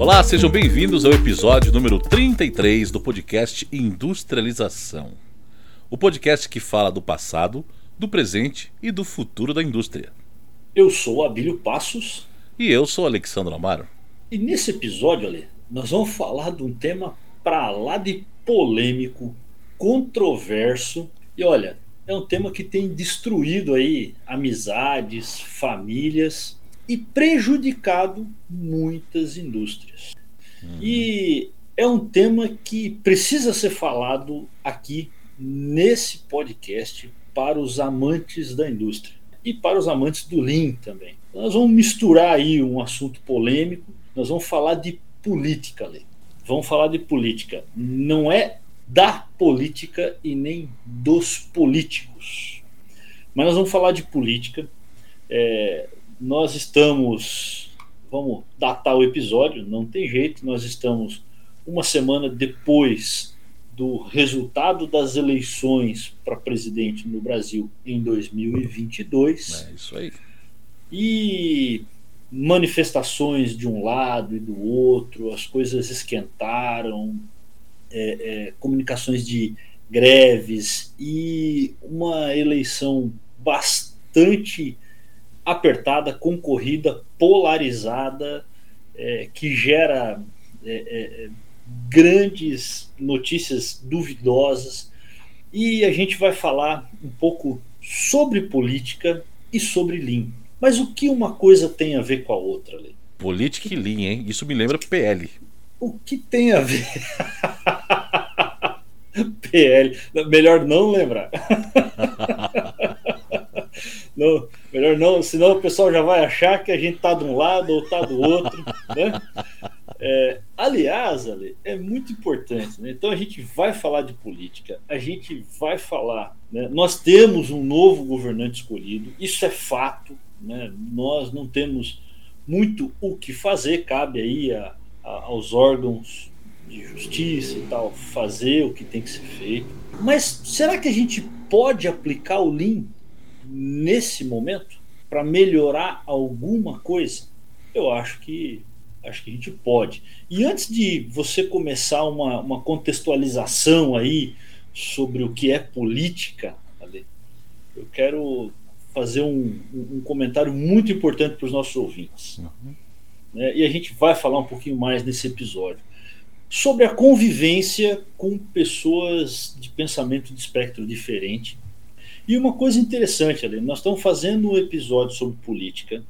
Olá, sejam bem-vindos ao episódio número 33 do podcast Industrialização. O podcast que fala do passado, do presente e do futuro da indústria. Eu sou Abílio Passos. E eu sou Alexandre Amaro. E nesse episódio, Ale, nós vamos falar de um tema para lá de polêmico, controverso e olha, é um tema que tem destruído aí amizades, famílias e prejudicado muitas indústrias. Uhum. E é um tema que precisa ser falado aqui nesse podcast para os amantes da indústria e para os amantes do Lean também. Nós vamos misturar aí um assunto polêmico, nós vamos falar de política, Lê. Vamos falar de política. Não é da política e nem dos políticos. Mas nós vamos falar de política. É, nós estamos, vamos datar o episódio, não tem jeito, nós estamos uma semana depois do resultado das eleições para presidente no Brasil em 2022. É isso aí. E manifestações de um lado e do outro, as coisas esquentaram, é, é, comunicações de greves e uma eleição bastante apertada, concorrida, polarizada, é, que gera é, é, grandes notícias duvidosas. E a gente vai falar um pouco sobre política e sobre Lean. Mas o que uma coisa tem a ver com a outra, Lê? Política e Lean, hein? Isso me lembra PL. O que tem a ver? PL. Melhor não lembrar. não, melhor não, senão o pessoal já vai achar que a gente tá de um lado ou tá do outro. Né? É, aliás, Ale, é muito importante. Né? Então a gente vai falar de política, a gente vai falar. Né? Nós temos um novo governante escolhido, isso é fato. Né? Nós não temos muito o que fazer, cabe aí a, a, aos órgãos de justiça e tal fazer o que tem que ser feito. Mas será que a gente pode aplicar o Lean nesse momento para melhorar alguma coisa? Eu acho que acho que a gente pode. E antes de você começar uma, uma contextualização aí sobre o que é política, eu quero fazer um, um comentário muito importante para os nossos ouvintes. Uhum. Né? E a gente vai falar um pouquinho mais nesse episódio sobre a convivência com pessoas de pensamento de espectro diferente. E uma coisa interessante, ali, nós estamos fazendo um episódio sobre política.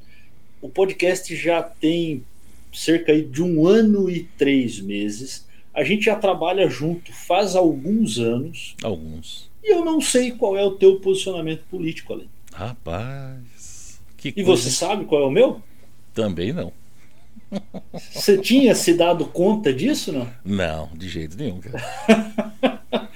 O podcast já tem cerca de um ano e três meses. A gente já trabalha junto faz alguns anos. Alguns. E eu não sei qual é o teu posicionamento político, Além. Rapaz. e coisa... você sabe qual é o meu? Também não. Você tinha se dado conta disso, não? Não, de jeito nenhum, cara.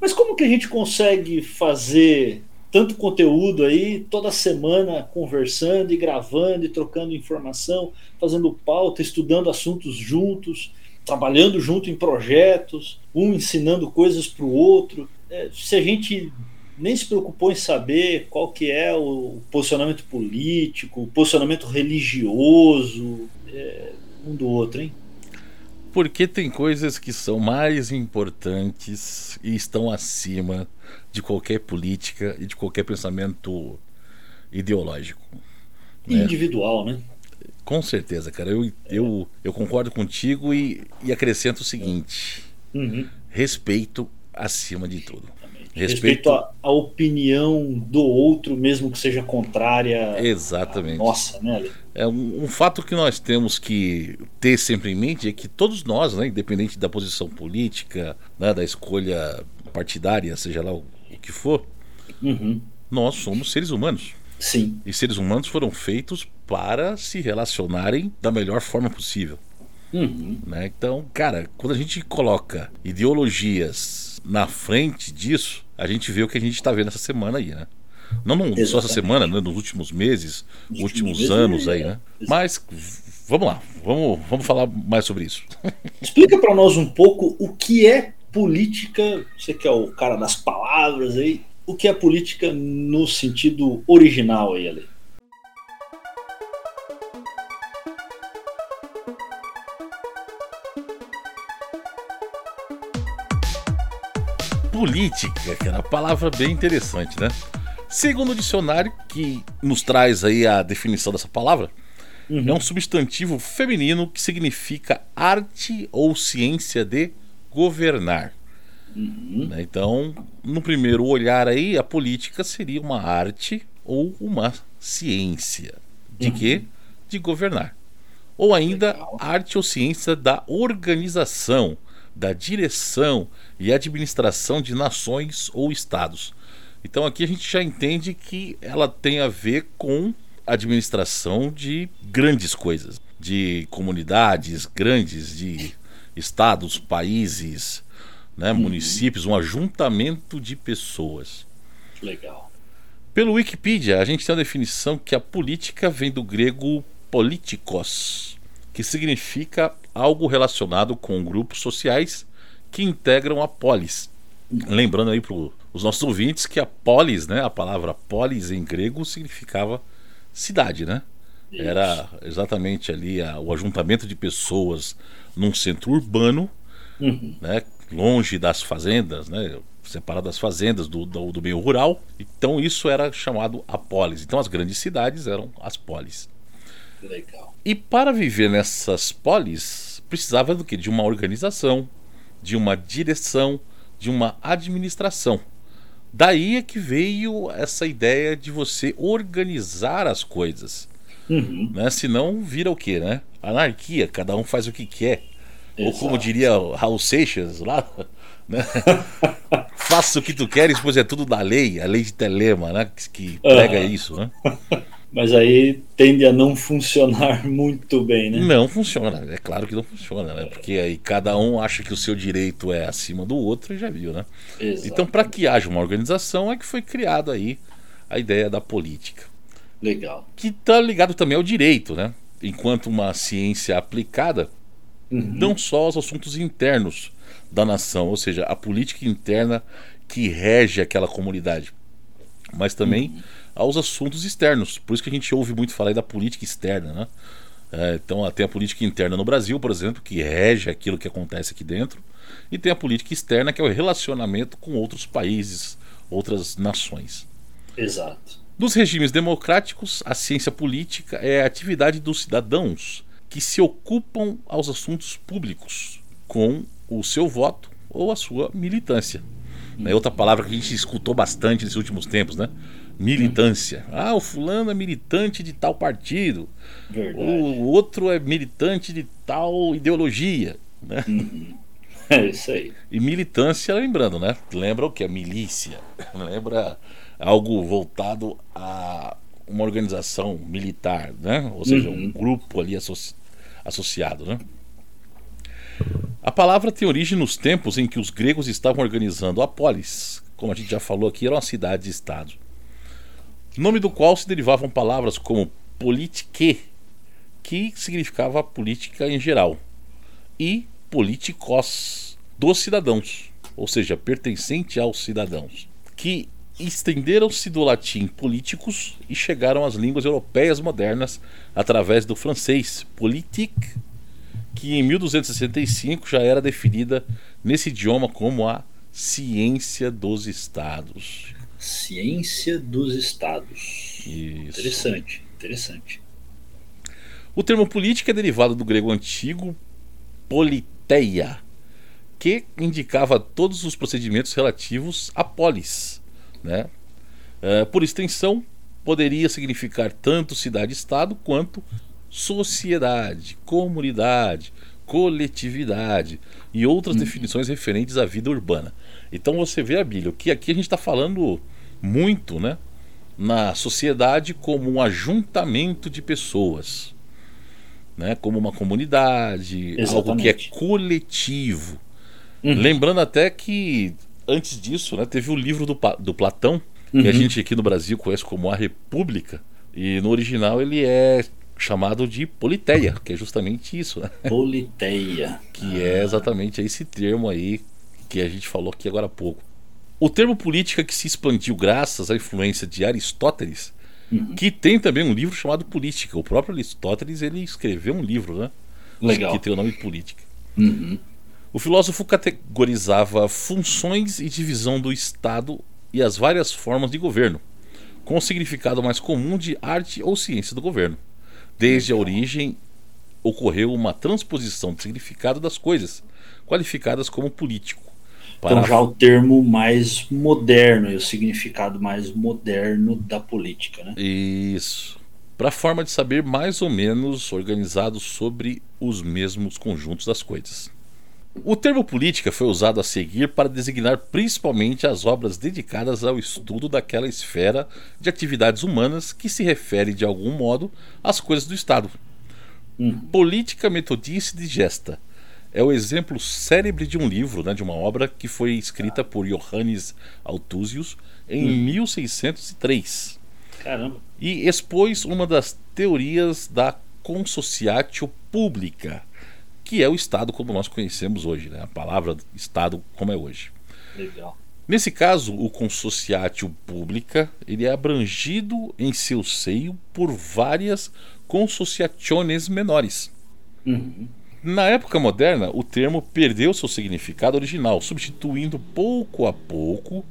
Mas como que a gente consegue fazer tanto conteúdo aí toda semana conversando e gravando e trocando informação, fazendo pauta, estudando assuntos juntos, trabalhando junto em projetos, um ensinando coisas para o outro? É, se a gente nem se preocupou em saber qual que é o posicionamento político, o posicionamento religioso é, um do outro, hein? Porque tem coisas que são mais importantes e estão acima de qualquer política e de qualquer pensamento ideológico. Né? Individual, né? Com certeza, cara. Eu, eu, eu concordo contigo e, e acrescento o seguinte: uhum. respeito acima de tudo. Respeito, à, opinião do outro, mesmo que seja contrária Exatamente. à nossa, né, É um, um, fato que nós temos que ter sempre em mente é que todos nós, né, independente da posição política, né, da escolha partidária, seja lá o que for, uhum. nós somos seres humanos. Sim. E seres humanos foram feitos para se relacionarem da melhor forma possível. Uhum. Né? Então, cara, quando a gente coloca ideologias na frente disso, a gente vê o que a gente está vendo essa semana aí, né? Não, não só essa semana, né? nos últimos meses, nos últimos, últimos anos aí, né? É. Mas vamos lá, vamos, vamos falar mais sobre isso. Explica para nós um pouco o que é política, você que é o cara das palavras aí, o que é política no sentido original aí, Ale? Política, que era uma palavra bem interessante, né? Segundo o dicionário, que nos traz aí a definição dessa palavra, uhum. é um substantivo feminino que significa arte ou ciência de governar. Uhum. Né? Então, no primeiro olhar aí, a política seria uma arte ou uma ciência. De uhum. quê? De governar. Ou ainda Legal. arte ou ciência da organização, da direção e administração de nações ou estados. Então aqui a gente já entende que ela tem a ver com administração de grandes coisas, de comunidades grandes, de estados, países, né, uhum. municípios, um ajuntamento de pessoas. Legal. Pelo Wikipedia, a gente tem a definição que a política vem do grego politikos, que significa algo relacionado com grupos sociais que integram a polis. Lembrando aí para os nossos ouvintes que a polis, né, a palavra polis em grego significava cidade, né? Isso. Era exatamente ali a, o ajuntamento de pessoas num centro urbano, uhum. né, longe das fazendas, né, separado das fazendas do, do, do, meio rural. Então isso era chamado a polis. Então as grandes cidades eram as polis. Legal. E para viver nessas polis precisava do que? De uma organização, de uma direção, de uma administração. Daí é que veio essa ideia de você organizar as coisas. Uhum. Né? Senão vira o quê, né? Anarquia, cada um faz o que quer. Exato. Ou como diria Raul Seixas lá, né? Faça o que tu queres, pois é tudo da lei, a lei de Telema, né? Que prega uhum. isso, né? Mas aí tende a não funcionar muito bem, né? Não funciona, é claro que não funciona, né? Porque aí cada um acha que o seu direito é acima do outro e já viu, né? Exato. Então, para que haja uma organização, é que foi criado aí a ideia da política. Legal. Que está ligado também ao direito, né? Enquanto uma ciência aplicada, uhum. não só aos assuntos internos da nação, ou seja, a política interna que rege aquela comunidade, mas também uhum aos assuntos externos. Por isso que a gente ouve muito falar da política externa, né? É, então tem a política interna no Brasil, por exemplo, que rege aquilo que acontece aqui dentro, e tem a política externa, que é o relacionamento com outros países, outras nações. Exato. Nos regimes democráticos, a ciência política é a atividade dos cidadãos que se ocupam aos assuntos públicos com o seu voto ou a sua militância. É outra palavra que a gente escutou bastante nesses últimos tempos, né? militância. Ah, o fulano é militante de tal partido. Verdade. O outro é militante de tal ideologia. Né? Uhum. É isso aí. E militância, lembrando, né? Lembra o que? A milícia. Lembra algo voltado a uma organização militar, né? Ou seja, uhum. um grupo ali associ... associado, né? A palavra tem origem nos tempos em que os gregos estavam organizando a polis, como a gente já falou aqui, eram cidades-estado nome do qual se derivavam palavras como politique, que significava política em geral, e politikos, dos cidadãos, ou seja, pertencente aos cidadãos, que estenderam-se do latim políticos e chegaram às línguas europeias modernas através do francês politique, que em 1265 já era definida nesse idioma como a ciência dos estados. Ciência dos Estados. Isso. Interessante, interessante. O termo política é derivado do grego antigo politeia, que indicava todos os procedimentos relativos à polis. Né? Uh, por extensão, poderia significar tanto cidade-estado quanto sociedade, comunidade, coletividade e outras hum. definições referentes à vida urbana. Então você vê, Abílio, que aqui a gente está falando muito né, na sociedade como um ajuntamento de pessoas, né, como uma comunidade, Exatamente. algo que é coletivo. Uhum. Lembrando até que antes disso né, teve o livro do, do Platão, que uhum. a gente aqui no Brasil conhece como A República, e no original ele é chamado de politeia, que é justamente isso, né? Politeia. que é exatamente esse termo aí que a gente falou aqui agora há pouco. O termo política que se expandiu graças à influência de Aristóteles, uhum. que tem também um livro chamado Política. O próprio Aristóteles ele escreveu um livro, né? Legal. Que tem o nome Política. Uhum. O filósofo categorizava funções e divisão do Estado e as várias formas de governo, com o significado mais comum de arte ou ciência do governo. Desde a origem ocorreu uma transposição de significado das coisas, qualificadas como político. Então já o termo mais moderno e o significado mais moderno da política, né? Isso. Para a forma de saber mais ou menos organizado sobre os mesmos conjuntos das coisas. O termo política foi usado a seguir para designar principalmente as obras dedicadas ao estudo daquela esfera de atividades humanas que se refere de algum modo às coisas do Estado. Hum. Política metodice digesta é o exemplo célebre de um livro, né, de uma obra que foi escrita por Johannes Althusius em hum. 1603. Caramba. E expôs uma das teorias da consociatio pública, que é o Estado como nós conhecemos hoje, né? a palavra Estado como é hoje. Legal. Nesse caso, o consociatio pública ele é abrangido em seu seio por várias consociationes menores. Uhum. Na época moderna, o termo perdeu seu significado original, substituindo pouco a pouco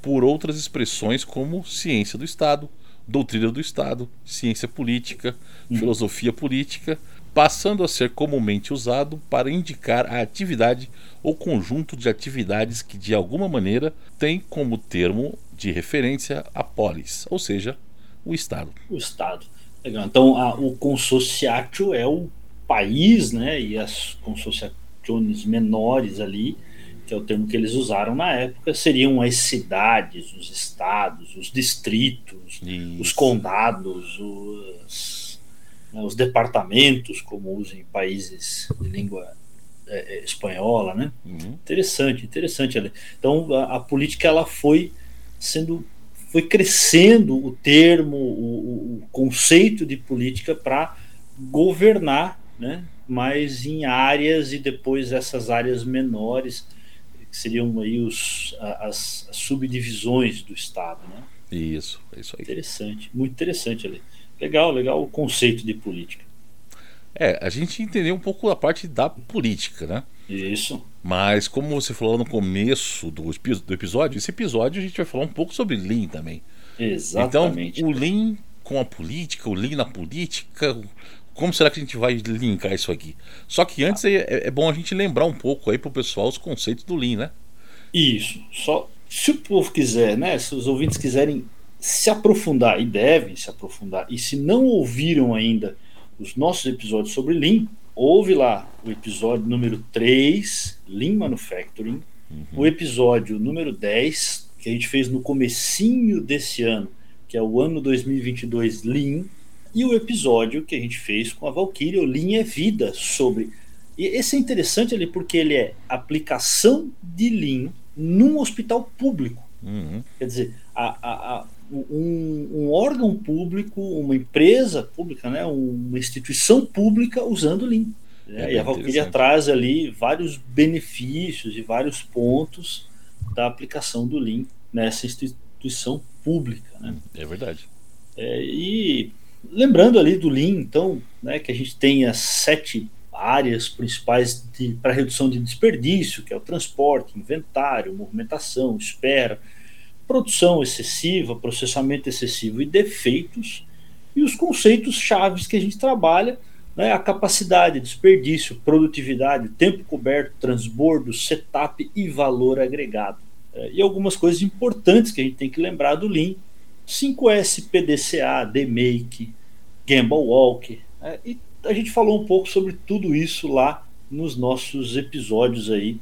por outras expressões como ciência do Estado, doutrina do Estado, ciência política, uhum. filosofia política, passando a ser comumente usado para indicar a atividade ou conjunto de atividades que de alguma maneira tem como termo de referência a polis, ou seja, o Estado. O Estado. Legal. Então, a, o consociatio é o país, né, e as consociações menores ali, que é o termo que eles usaram na época, seriam as cidades, os estados, os distritos, Isso. os condados, os, né, os departamentos, como usam em países de língua é, é, espanhola, né? Uhum. Interessante, interessante. Então a, a, política ela foi sendo, foi crescendo o termo, o, o conceito de política para governar, né? Mas em áreas e depois essas áreas menores que seriam aí os, as, as subdivisões do Estado, né? Isso, é isso aí. Interessante, muito interessante ali. Legal, legal o conceito de política. É, a gente entendeu um pouco a parte da política, né? Isso. Mas como você falou no começo do, do episódio, esse episódio a gente vai falar um pouco sobre Lean também. Exatamente. Então, o Lean com a política, o Lean na política, como será que a gente vai linkar isso aqui? Só que antes é, é, é bom a gente lembrar um pouco aí pro pessoal os conceitos do Lean, né? Isso. Só se o povo quiser, né? Se os ouvintes quiserem se aprofundar e devem se aprofundar, e se não ouviram ainda os nossos episódios sobre Lean, ouve lá o episódio número 3, Lean Manufacturing, uhum. o episódio número 10, que a gente fez no comecinho desse ano, que é o ano 2022 Lean, e o episódio que a gente fez com a Valkyria, o Lean é Vida, sobre... E esse é interessante ali porque ele é aplicação de Lean num hospital público. Uhum. Quer dizer, a, a, a um, um, órgão público, uma empresa pública, né, uma instituição pública usando Lean. É e a Valkyria traz ali vários benefícios e vários pontos da aplicação do Lean nessa instituição pública. Né? É verdade. É, e lembrando ali do Lean, então, né, que a gente tem as sete áreas principais para redução de desperdício, que é o transporte, inventário, movimentação, espera, produção excessiva, processamento excessivo e defeitos, e os conceitos chaves que a gente trabalha, né, a capacidade, desperdício, produtividade, tempo coberto, transbordo, setup e valor agregado. É, e algumas coisas importantes que a gente tem que lembrar do Lean, 5S, PDCA, DMake, Gamble Walk, é, e a gente falou um pouco sobre tudo isso lá nos nossos episódios aí,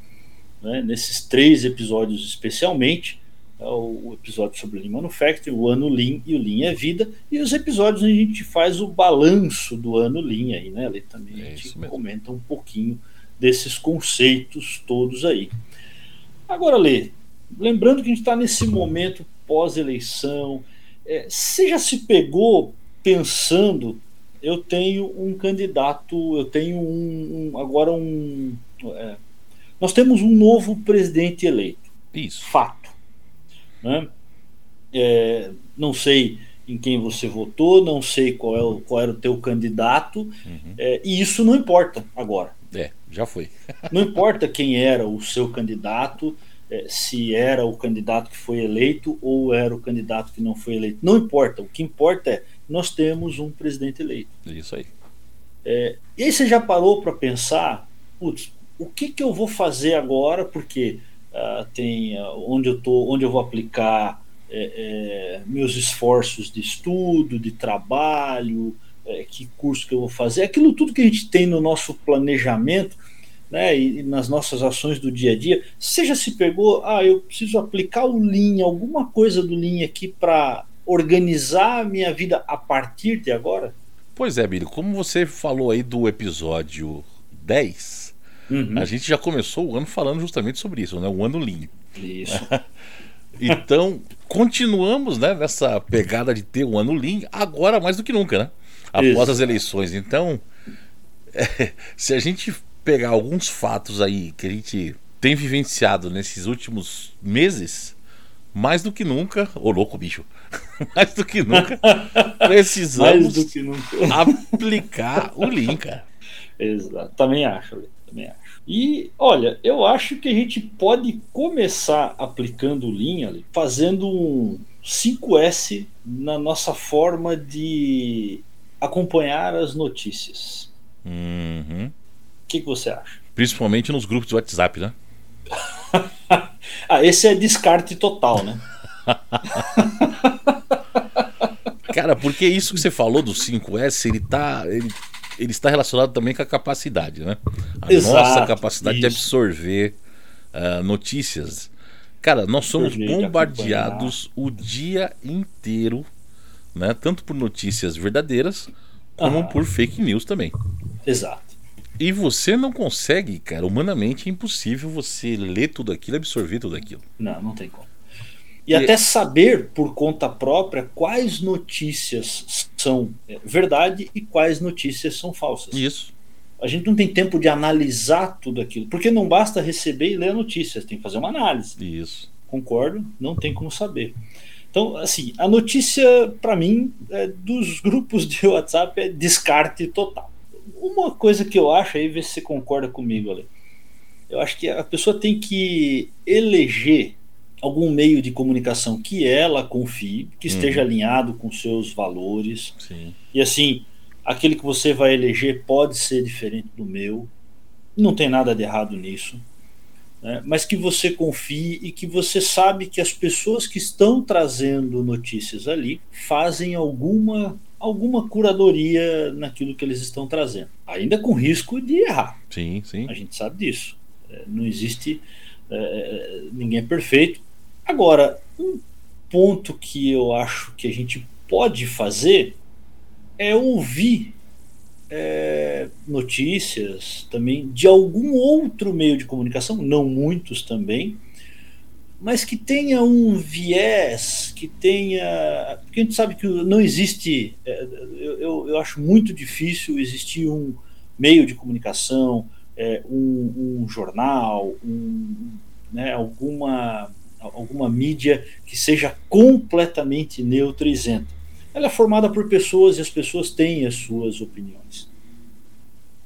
né, nesses três episódios especialmente, o episódio sobre Lean Manufacturing, o ano Lean e o Lean é Vida, e os episódios onde a gente faz o balanço do ano Lean aí, né, Ali também a é gente comenta um pouquinho desses conceitos todos aí. Agora, Lê, lembrando que a gente está nesse momento pós-eleição, é, você já se pegou pensando, eu tenho um candidato, eu tenho um, um agora um. É, nós temos um novo presidente eleito. Isso. Fato. Né? É, não sei em quem você votou, não sei qual, é o, qual era o teu candidato, uhum. é, e isso não importa agora. É, já foi. Não importa quem era o seu candidato, é, se era o candidato que foi eleito ou era o candidato que não foi eleito. Não importa. O que importa é nós temos um presidente eleito. Isso aí. É, e aí você já parou para pensar, putz, o que, que eu vou fazer agora? Porque uh, tem uh, onde eu tô, onde eu vou aplicar é, é, meus esforços de estudo, de trabalho, é, que curso que eu vou fazer, aquilo tudo que a gente tem no nosso planejamento né, e, nas nossas ações do dia a dia. Já se pegou, ah, eu preciso aplicar o Lean, alguma coisa do Lean aqui para organizar a minha vida a partir de agora? Pois é, Billy, como você falou aí do episódio 10, uhum. a gente já começou o ano falando justamente sobre isso, né? O ano Lean. Isso. então, continuamos né, nessa pegada de ter o ano Lean, agora mais do que nunca, né? Após isso. as eleições. Então, é, se a gente pegar alguns fatos aí que a gente tem vivenciado nesses últimos meses, mais do que nunca, ô louco bicho, mais do que nunca, precisamos que nunca. aplicar o Lean, cara. Exato, também acho, também acho. E olha, eu acho que a gente pode começar aplicando o ali, fazendo um 5S na nossa forma de acompanhar as notícias. Uhum que, que você acha? Principalmente nos grupos de WhatsApp, né? ah, esse é descarte total, né? Cara, porque isso que você falou do 5S, ele tá. Ele, ele está relacionado também com a capacidade, né? A Exato, nossa capacidade isso. de absorver uh, notícias. Cara, nós somos bombardeados o dia inteiro, né? Tanto por notícias verdadeiras como ah. por fake news também. Exato. E você não consegue, cara, humanamente é impossível você ler tudo aquilo, absorver tudo aquilo. Não, não tem como. E, e até saber por conta própria quais notícias são é, verdade e quais notícias são falsas. Isso. A gente não tem tempo de analisar tudo aquilo, porque não basta receber e ler notícias, tem que fazer uma análise. Isso. Concordo, não tem como saber. Então, assim, a notícia, para mim, é, dos grupos de WhatsApp é descarte total uma coisa que eu acho, aí ver se você concorda comigo, Ale. Eu acho que a pessoa tem que eleger algum meio de comunicação que ela confie, que esteja uhum. alinhado com seus valores. Sim. E assim, aquele que você vai eleger pode ser diferente do meu. Não tem nada de errado nisso. Né? Mas que você confie e que você sabe que as pessoas que estão trazendo notícias ali fazem alguma alguma curadoria naquilo que eles estão trazendo, ainda com risco de errar. Sim, sim. A gente sabe disso. É, não existe é, ninguém é perfeito. Agora, um ponto que eu acho que a gente pode fazer é ouvir é, notícias também de algum outro meio de comunicação, não muitos também, mas que tenha um viés, que tenha. Porque a gente sabe que não existe. É, eu, eu acho muito difícil existir um meio de comunicação, é, um, um, jornal, um, né, alguma, alguma mídia que seja completamente neutra e isenta. Ela é formada por pessoas e as pessoas têm as suas opiniões.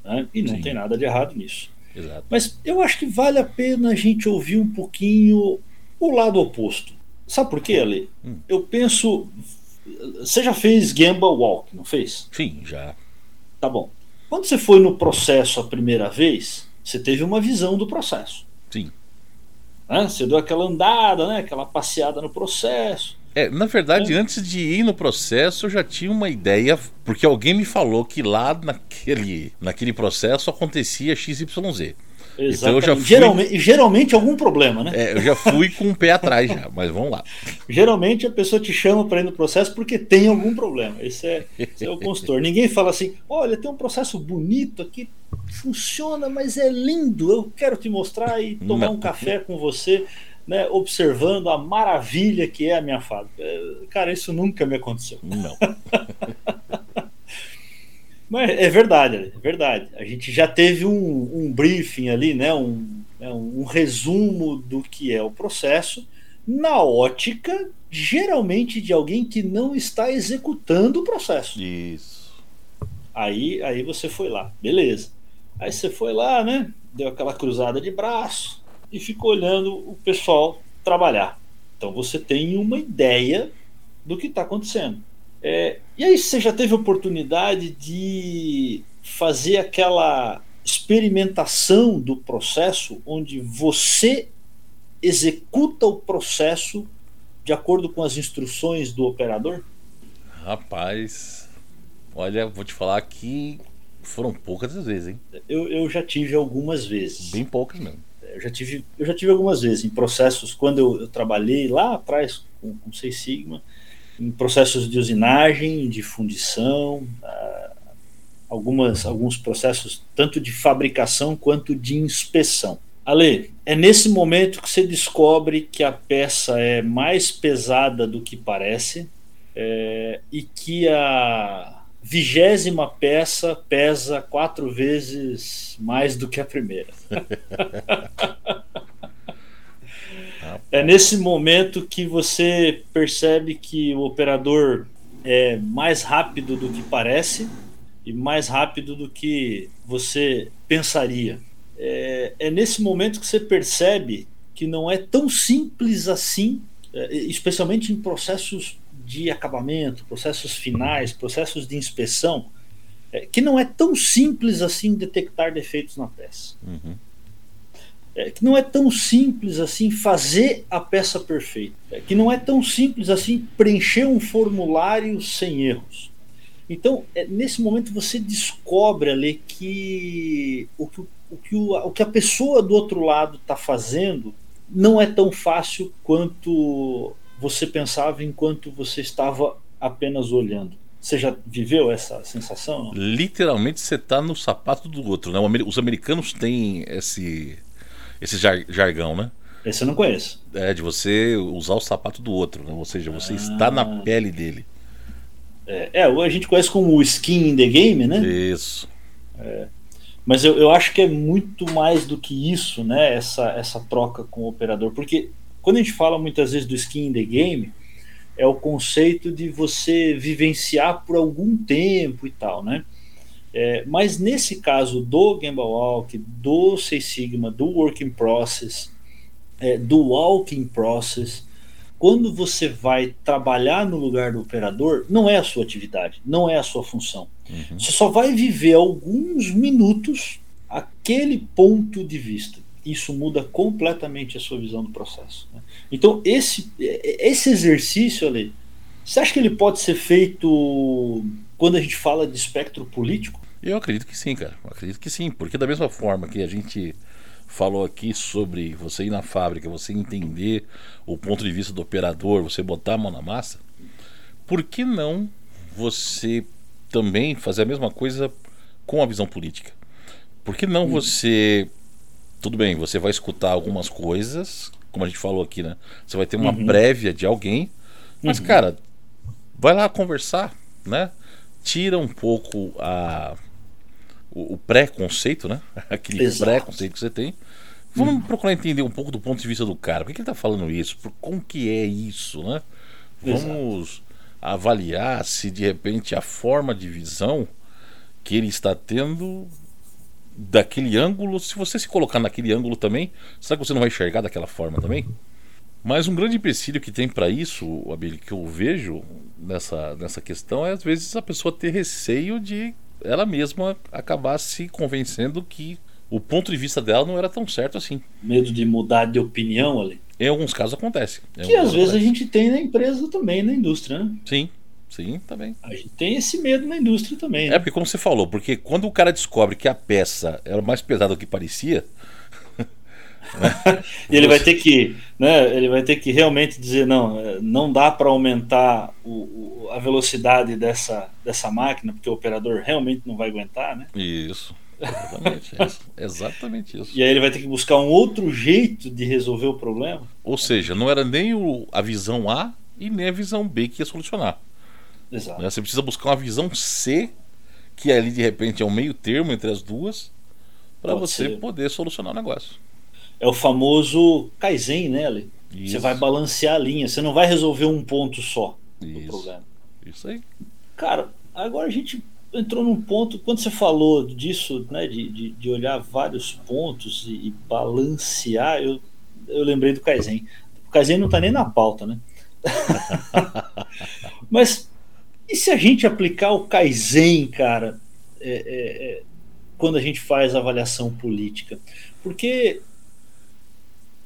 Né? E não Sim. tem nada de errado nisso. Exato. Mas eu acho que vale a pena a gente ouvir um pouquinho o lado oposto. Sabe por quê, Ale? Hum. Eu penso. Você já fez Gamba Walk, não fez? Sim, já. Tá bom. Quando você foi no processo a primeira vez, você teve uma visão do processo. Sim. Né? Você deu aquela andada, né? aquela passeada no processo. É, na verdade, é. antes de ir no processo, eu já tinha uma ideia, porque alguém me falou que lá naquele, naquele processo acontecia XYZ. Exatamente. Então eu já fui... geralmente, geralmente algum problema, né? É, eu já fui com o pé atrás já, mas vamos lá. Geralmente a pessoa te chama para ir no processo porque tem algum problema. Esse é, esse é o consultor. Ninguém fala assim: olha, tem um processo bonito aqui, funciona, mas é lindo. Eu quero te mostrar e tomar Não. um café com você. Né, observando a maravilha que é a minha fábrica. É, cara, isso nunca me aconteceu. Não. Mas é verdade, é verdade. A gente já teve um, um briefing ali, né? Um, né, um resumo do que é o processo, na ótica, geralmente, de alguém que não está executando o processo. Isso. Aí, aí você foi lá, beleza. Aí você foi lá, né? Deu aquela cruzada de braço e ficou olhando o pessoal trabalhar. Então você tem uma ideia do que está acontecendo. É, e aí você já teve oportunidade de fazer aquela experimentação do processo onde você executa o processo de acordo com as instruções do operador? Rapaz, olha, vou te falar que foram poucas as vezes, hein? Eu, eu já tive algumas vezes. Bem poucas mesmo. Eu já tive, eu já tive algumas vezes em processos, quando eu, eu trabalhei lá atrás com, com Seis Sigma, em processos de usinagem, de fundição, uh, algumas, alguns processos tanto de fabricação quanto de inspeção. Ale, é nesse momento que você descobre que a peça é mais pesada do que parece é, e que a vigésima peça pesa quatro vezes mais do que a primeira. é nesse momento que você percebe que o operador é mais rápido do que parece e mais rápido do que você pensaria. É, é nesse momento que você percebe que não é tão simples assim, é, especialmente em processos de acabamento, processos finais, processos de inspeção, é, que não é tão simples assim detectar defeitos na peça. Uhum. É, que não é tão simples assim fazer a peça perfeita. É, que não é tão simples assim preencher um formulário sem erros. Então, é, nesse momento você descobre ali que o que, o, que o, o que a pessoa do outro lado está fazendo não é tão fácil quanto você pensava enquanto você estava apenas olhando. Você já viveu essa sensação? Literalmente você está no sapato do outro. Né? Os americanos têm esse, esse jar, jargão, né? Esse eu não conheço. É, de você usar o sapato do outro. Né? Ou seja, você ah. está na pele dele. É, é, a gente conhece como skin in the game, né? Isso. É. Mas eu, eu acho que é muito mais do que isso, né? Essa, essa troca com o operador. Porque quando a gente fala muitas vezes do skin in the game, é o conceito de você vivenciar por algum tempo e tal, né? É, mas nesse caso do Gamble Walk, do Six Sigma, do Working Process, é, do Walking Process, quando você vai trabalhar no lugar do operador, não é a sua atividade, não é a sua função. Uhum. Você só vai viver alguns minutos aquele ponto de vista isso muda completamente a sua visão do processo. Né? Então, esse, esse exercício ali, você acha que ele pode ser feito quando a gente fala de espectro político? Eu acredito que sim, cara. Eu acredito que sim, porque da mesma forma que a gente falou aqui sobre você ir na fábrica, você entender o ponto de vista do operador, você botar a mão na massa, por que não você também fazer a mesma coisa com a visão política? Por que não hum. você tudo bem, você vai escutar algumas coisas, como a gente falou aqui, né? Você vai ter uma uhum. prévia de alguém, mas, uhum. cara, vai lá conversar, né? Tira um pouco a, o, o pré-conceito, né? Aquele pré-conceito que você tem. Vamos uhum. procurar entender um pouco do ponto de vista do cara. Por que, ele está falando isso? Por, como que é isso, né? Vamos Exato. avaliar se de repente a forma de visão que ele está tendo daquele ângulo, se você se colocar naquele ângulo também, será que você não vai enxergar daquela forma também? Mas um grande empecilho que tem para isso, Abel, que eu vejo nessa, nessa questão é às vezes a pessoa ter receio de ela mesma acabar se convencendo que o ponto de vista dela não era tão certo assim. Medo de mudar de opinião ali? Em alguns casos acontece. Que às vezes acontece. a gente tem na empresa também, na indústria, né? Sim, Sim, também. A gente tem esse medo na indústria também. Né? É porque, como você falou, porque quando o cara descobre que a peça era mais pesada do que parecia. e ele vai ter que, né? Ele vai ter que realmente dizer não, é, não dá para aumentar o, o, a velocidade dessa, dessa máquina porque o operador realmente não vai aguentar, né? Isso. Exatamente isso. Exatamente isso. E aí ele vai ter que buscar um outro jeito de resolver o problema. Ou seja, não era nem o, a visão A e nem a visão B que ia solucionar. Exato. Né? Você precisa buscar uma visão C, que ali de repente é um meio termo entre as duas, para você ser. poder solucionar o negócio. É o famoso Kaizen, né, Ali? Isso. Você vai balancear a linha, você não vai resolver um ponto só Isso. do problema. Isso aí. Cara, agora a gente entrou num ponto, quando você falou disso, né, de, de, de olhar vários pontos e, e, balancear, eu, eu lembrei do Kaizen. O Kaizen não está nem na pauta, né? Mas e se a gente aplicar o Kaizen, cara, é, é, é, quando a gente faz avaliação política? Porque,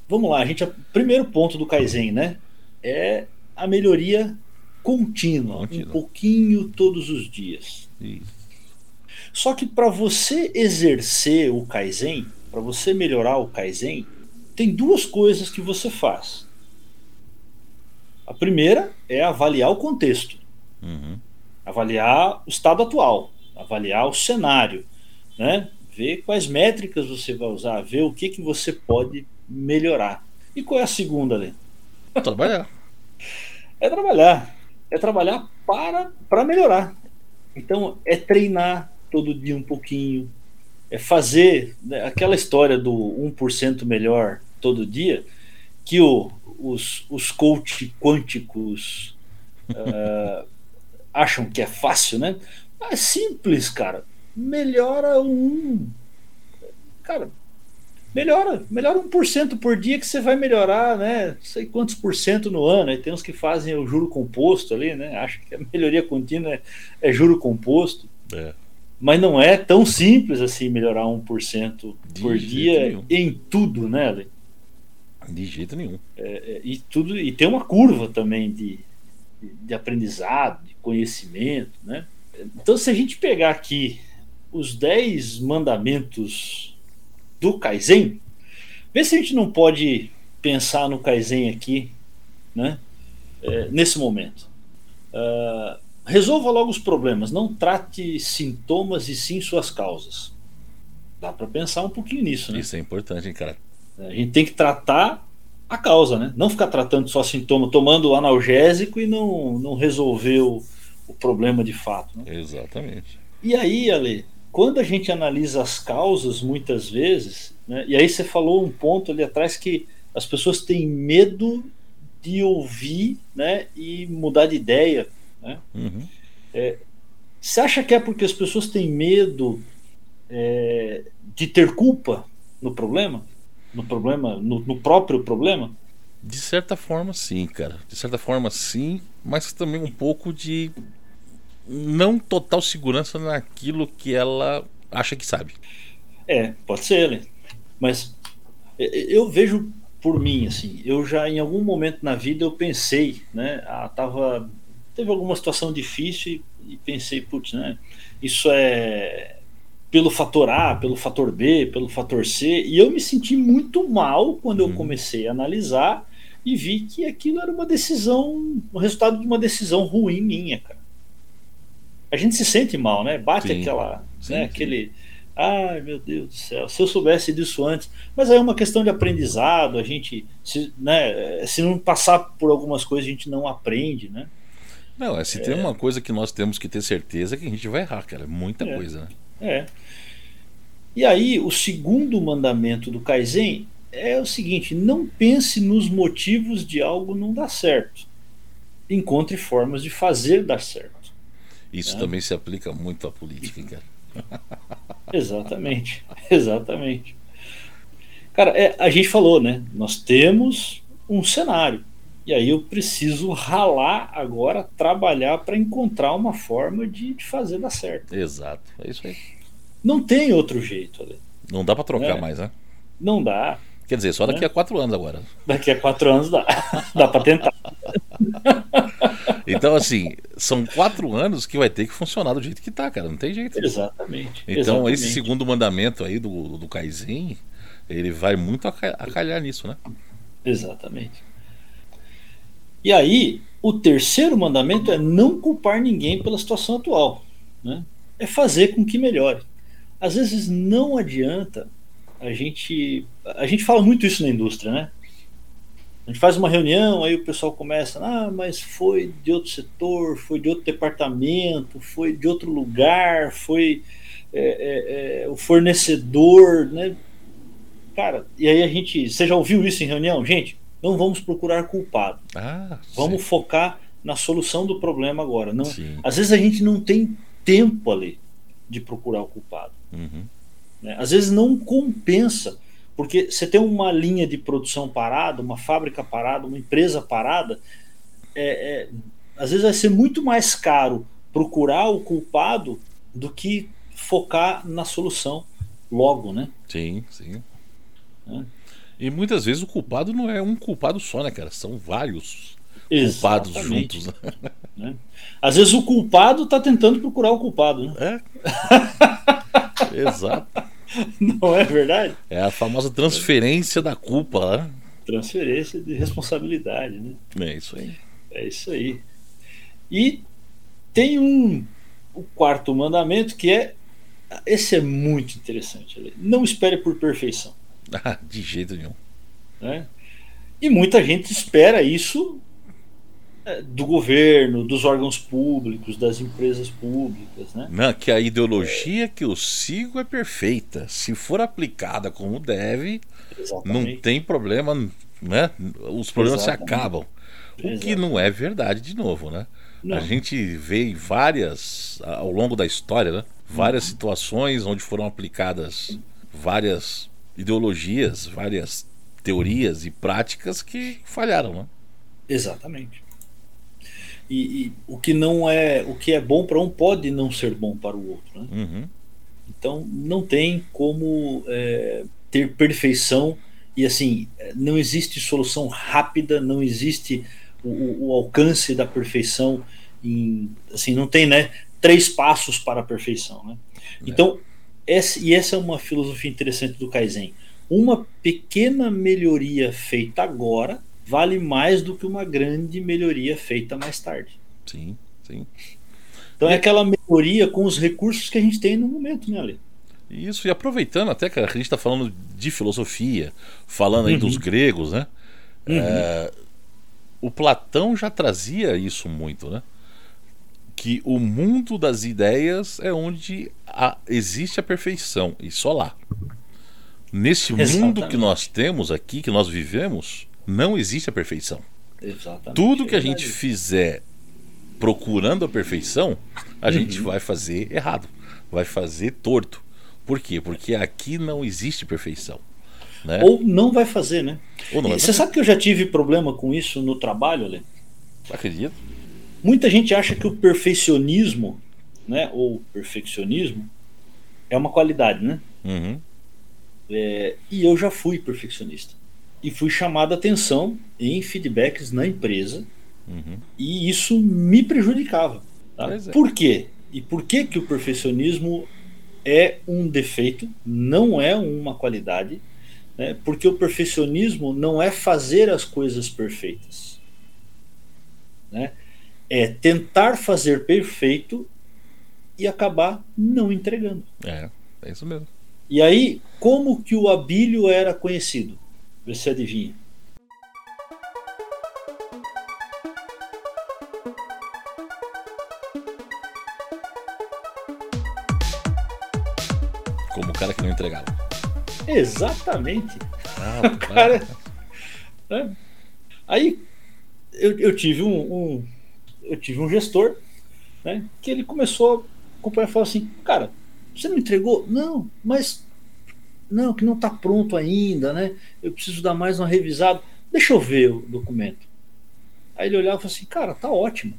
vamos lá, a gente, primeiro ponto do Kaizen, né? É a melhoria contínua, um pouquinho todos os dias. Isso. Só que para você exercer o Kaizen, para você melhorar o Kaizen, tem duas coisas que você faz. A primeira é avaliar o contexto, uhum. avaliar o estado atual, avaliar o cenário, né? ver quais métricas você vai usar, ver o que, que você pode melhorar. E qual é a segunda, Lê? Trabalhar. é trabalhar. É trabalhar para, para melhorar. Então, é treinar todo dia um pouquinho, é fazer né, aquela história do 1% melhor todo dia, que o, os, os coach quânticos uh, acham que é fácil, né? É simples, cara. Melhora um. Cara, melhora, melhora 1% por dia que você vai melhorar, né? Não sei quantos por cento no ano. Aí tem uns que fazem o juro composto ali, né? Acho que a melhoria contínua é, é juro composto. É. Mas não é tão simples assim melhorar 1% De por dia nenhum. em tudo, né, Ale? De jeito nenhum. É, é, e tudo e tem uma curva também de, de aprendizado, de conhecimento, né? Então, se a gente pegar aqui os 10 mandamentos do Kaizen, vê se a gente não pode pensar no Kaizen aqui, né? É, nesse momento. Uh, resolva logo os problemas, não trate sintomas e sim suas causas. Dá para pensar um pouquinho nisso, né? Isso é importante, hein, cara. A gente tem que tratar a causa, né? Não ficar tratando só sintoma, tomando analgésico e não, não resolver o, o problema de fato. Né? Exatamente. E aí, Ale, quando a gente analisa as causas, muitas vezes, né? e aí você falou um ponto ali atrás que as pessoas têm medo de ouvir né? e mudar de ideia. Né? Uhum. É, você acha que é porque as pessoas têm medo é, de ter culpa no problema? no problema, no, no próprio problema? De certa forma, sim, cara. De certa forma, sim, mas também um pouco de não total segurança naquilo que ela acha que sabe. É, pode ser? Mas eu vejo por mim, assim, eu já em algum momento na vida eu pensei, né? Ah, tava, teve alguma situação difícil e, e pensei, putz, né? Isso é pelo fator A, pelo fator B, pelo fator C, e eu me senti muito mal quando eu uhum. comecei a analisar e vi que aquilo era uma decisão, o resultado de uma decisão ruim minha, cara. A gente se sente mal, né? Bate sim. aquela, sim, né? Sim. aquele, ai meu Deus do céu, se eu soubesse disso antes. Mas aí é uma questão de aprendizado, a gente, se, né? Se não passar por algumas coisas, a gente não aprende, né? Não, é, se é... tem uma coisa que nós temos que ter certeza é que a gente vai errar, cara. Muita é. coisa, né? É. E aí, o segundo mandamento do Kaizen é o seguinte: não pense nos motivos de algo não dar certo. Encontre formas de fazer dar certo. Isso né? também se aplica muito à política, cara. exatamente, exatamente. Cara, é, a gente falou, né? Nós temos um cenário. E aí eu preciso ralar agora, trabalhar para encontrar uma forma de, de, fazer dar certo. Exato, é isso aí. Não tem outro jeito, Ale. Não dá para trocar é. mais, né? Não dá. Quer dizer, só daqui é. a quatro anos agora. Daqui a quatro anos dá. dá para tentar. então, assim, são quatro anos que vai ter que funcionar do jeito que tá, cara. Não tem jeito. Exatamente. Então, Exatamente. esse segundo mandamento aí do, do Kaizen, ele vai muito a calhar nisso, né? Exatamente. E aí, o terceiro mandamento é não culpar ninguém pela situação atual. Né? É fazer com que melhore. Às vezes não adianta a gente. A gente fala muito isso na indústria, né? A gente faz uma reunião, aí o pessoal começa, ah, mas foi de outro setor, foi de outro departamento, foi de outro lugar, foi é, é, é, o fornecedor, né? Cara, e aí a gente. Você já ouviu isso em reunião? Gente, não vamos procurar culpado. Ah, vamos focar na solução do problema agora. Não, às vezes a gente não tem tempo ali de procurar o culpado. Uhum. Né? Às vezes não compensa, porque você tem uma linha de produção parada, uma fábrica parada, uma empresa parada, é, é, às vezes vai ser muito mais caro procurar o culpado do que focar na solução logo, né? Sim, sim. É. E muitas vezes o culpado não é um culpado só, né, cara? São vários Exatamente. culpados juntos. Né? Às vezes o culpado está tentando procurar o culpado, né? É. Exato. Não é verdade? É a famosa transferência da culpa, né? Transferência de responsabilidade, né? É isso aí. É isso aí. E tem um o quarto mandamento que é esse é muito interessante. Não espere por perfeição. Ah, de jeito nenhum. Né? E muita gente espera isso do governo, dos órgãos públicos, das empresas públicas. Né? Não, que a ideologia é. que eu sigo é perfeita. Se for aplicada como deve, Exatamente. não tem problema, né? os problemas Exatamente. se acabam. O Exatamente. que não é verdade, de novo, né? Não. A gente vê várias, ao longo da história, né? várias uhum. situações onde foram aplicadas várias ideologias, várias teorias e práticas que falharam, né? Exatamente. E, e, o que não é, o que é bom para um pode não ser bom para o outro. Né? Uhum. Então não tem como é, ter perfeição e assim não existe solução rápida, não existe o, o, alcance da perfeição em, assim não tem né três passos para a perfeição né é. então essa, e essa é uma filosofia interessante do Kaizen uma pequena melhoria feita agora vale mais do que uma grande melhoria feita mais tarde sim sim então é aquela melhoria com os recursos que a gente tem no momento né Ale? Isso, e aproveitando até que a gente está falando de filosofia, falando aí uhum. dos gregos, né? Uhum. É, o Platão já trazia isso muito, né? Que o mundo das ideias é onde a, existe a perfeição, e só lá. Nesse Exatamente. mundo que nós temos aqui, que nós vivemos, não existe a perfeição. Exatamente. Tudo que a gente fizer procurando a perfeição, a uhum. gente vai fazer errado, vai fazer torto. Por quê? Porque aqui não existe perfeição. Né? Ou não vai fazer, né? Você sabe que eu já tive problema com isso no trabalho, Ale? Acredito. Muita gente acha que o perfeccionismo, né, ou perfeccionismo, é uma qualidade, né? Uhum. É, e eu já fui perfeccionista. E fui chamado a atenção em feedbacks na empresa. Uhum. E isso me prejudicava. Tá? É. Por quê? E por que, que o perfeccionismo é um defeito, não é uma qualidade? Né? Porque o perfeccionismo não é fazer as coisas perfeitas. Né? É tentar fazer perfeito e acabar não entregando. É, é isso mesmo. E aí, como que o Abílio era conhecido? Você adivinha? Como o cara que não entregava. Exatamente. Ah, o cara. Né? Aí eu, eu tive um, um, eu tive um gestor, né? Que ele começou a acompanhar e falou assim, cara, você não entregou? Não, mas não, que não está pronto ainda, né? Eu preciso dar mais uma revisada. Deixa eu ver o documento. Aí ele olhava e falou assim, cara, tá ótimo.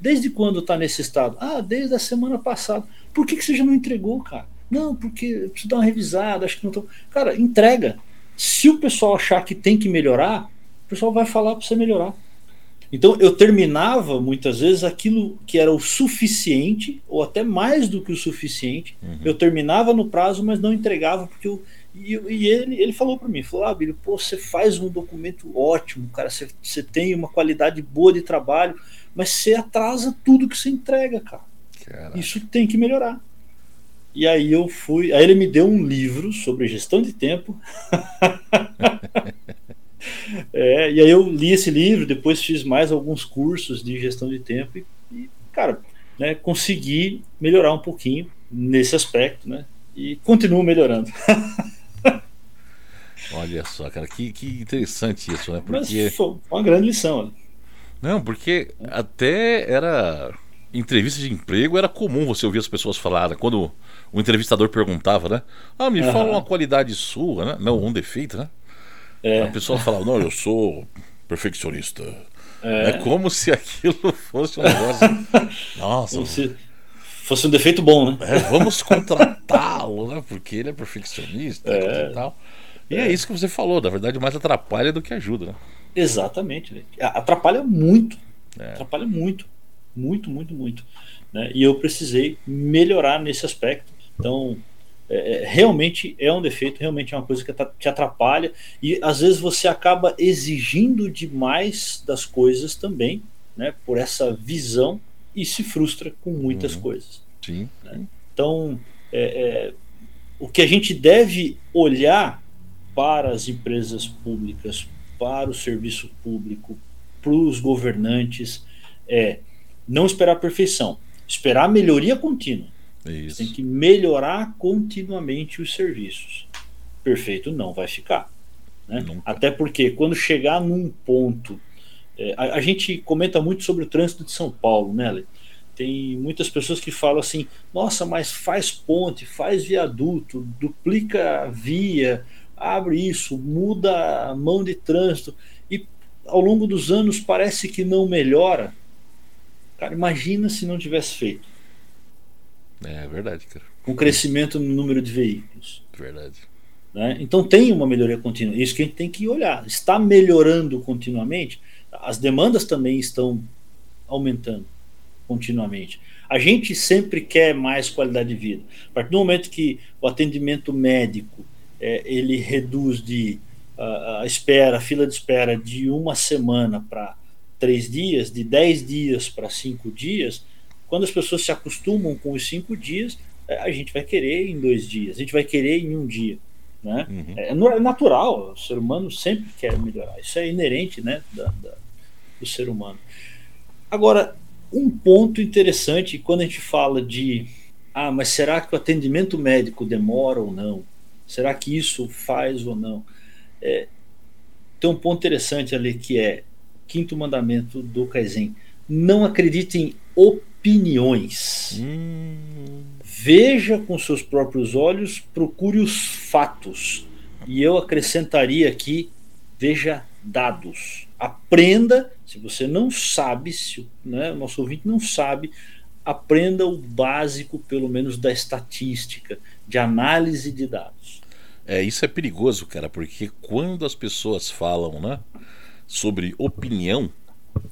Desde quando está nesse estado? Ah, desde a semana passada. Por que, que você já não entregou, cara? Não, porque eu preciso dar uma revisada, acho que não tô. Cara, entrega. Se o pessoal achar que tem que melhorar, o pessoal vai falar para você melhorar. Então eu terminava muitas vezes aquilo que era o suficiente, ou até mais do que o suficiente. Uhum. Eu terminava no prazo, mas não entregava, porque eu. E, e ele, ele falou para mim: falou, ah, Billy, pô, você faz um documento ótimo, cara, você, você tem uma qualidade boa de trabalho, mas você atrasa tudo que você entrega, cara. Caraca. Isso tem que melhorar. E aí eu fui. Aí ele me deu um livro sobre gestão de tempo. é, e aí eu li esse livro, depois fiz mais alguns cursos de gestão de tempo e, e cara, né, consegui melhorar um pouquinho nesse aspecto, né? E continuo melhorando. Olha só, cara, que, que interessante isso, né? Porque Mas foi uma grande lição. Né? Não, porque até era entrevista de emprego era comum você ouvir as pessoas falarem. Quando o entrevistador perguntava, né? Ah, me uhum. fala uma qualidade sua, né? Não, um defeito, né? É. A pessoa falava, não, eu sou perfeccionista. É, é como se aquilo fosse um negócio. Nossa. Se fosse um defeito bom, né? É, vamos contratá-lo, né? Porque ele é perfeccionista é. e tal. E é. é. isso que você falou, na verdade, mais atrapalha do que ajuda, né? Exatamente. Atrapalha muito. É. Atrapalha muito. Muito, muito, muito. Né? E eu precisei melhorar nesse aspecto. Então, é, é realmente é um defeito, realmente é uma coisa que te atrapalha. E às vezes você acaba exigindo demais das coisas também, né? Por essa visão e se frustra com muitas uhum. coisas. Sim. Né? Então, é, é, o que a gente deve olhar para as empresas públicas, para o serviço público, para os governantes, é não esperar a perfeição, esperar melhoria contínua. Isso. Tem que melhorar continuamente os serviços. Perfeito não vai ficar. Né? Até porque quando chegar num ponto é, a, a, gente comenta muito sobre o trânsito de São Paulo, né, Tem muitas pessoas que falam assim: nossa, mas faz ponte, faz viaduto, duplica via, abre isso, muda a mão de trânsito. E ao longo dos anos parece que não melhora. Cara, imagina se não tivesse feito. É verdade, cara. Com crescimento no número de veículos. Verdade. Né? Então tem uma melhoria contínua. Isso que a gente tem que olhar. Está melhorando continuamente? as demandas também estão aumentando continuamente. A gente sempre quer mais qualidade de vida. A partir do momento que o atendimento médico é, ele reduz de a, a espera, a fila de espera de uma semana para três dias, de dez dias para cinco dias, quando as pessoas se acostumam com os cinco dias, é, a gente vai querer em dois dias, a gente vai querer em um dia. Né? Uhum. É, é natural, o ser humano sempre quer melhorar, isso é inerente né, da, da do ser humano. Agora, um ponto interessante quando a gente fala de ah, mas será que o atendimento médico demora ou não? Será que isso faz ou não? É, tem um ponto interessante ali que é quinto mandamento do Kaizen. Não acredite em opiniões. Hum. Veja com seus próprios olhos, procure os fatos. E eu acrescentaria aqui, veja dados. Aprenda, se você não sabe, se né, o nosso ouvinte não sabe, aprenda o básico, pelo menos, da estatística, de análise de dados. É, isso é perigoso, cara, porque quando as pessoas falam né, sobre opinião,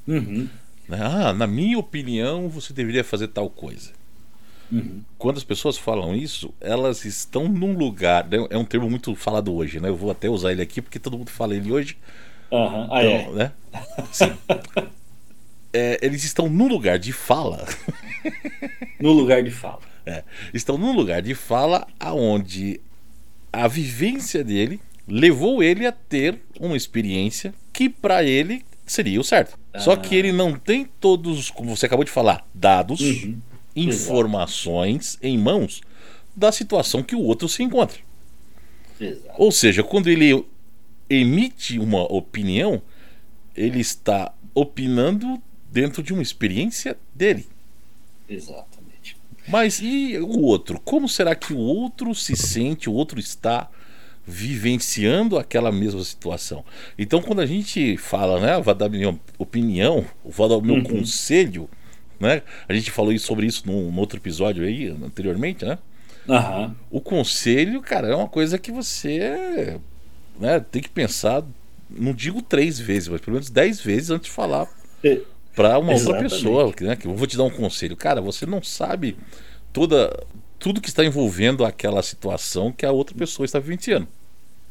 uhum. Né, ah, na minha opinião, você deveria fazer tal coisa. Uhum. Quando as pessoas falam isso, elas estão num lugar. Né, é um termo muito falado hoje, né? Eu vou até usar ele aqui porque todo mundo fala ele hoje. Uhum. Ah, então, é. né? Sim. é, eles estão no lugar de fala. no lugar de fala. É, estão num lugar de fala aonde a vivência dele levou ele a ter uma experiência que para ele seria o certo. Ah. Só que ele não tem todos, como você acabou de falar, dados, uhum. informações Exato. em mãos da situação que o outro se encontra. Exato. Ou seja, quando ele emite uma opinião, ele está opinando dentro de uma experiência dele. Exatamente. Mas e o outro? Como será que o outro se sente, o outro está vivenciando aquela mesma situação? Então, quando a gente fala, né, vou dar minha opinião, vou dar o meu uhum. conselho, né? A gente falou sobre isso num, num outro episódio aí anteriormente, né? Uhum. O conselho, cara, é uma coisa que você né, tem que pensar, não digo três vezes, mas pelo menos dez vezes antes de falar é, para uma Exatamente. outra pessoa. Né, que eu vou te dar um conselho. Cara, você não sabe toda, tudo que está envolvendo aquela situação que a outra pessoa está vivenciando.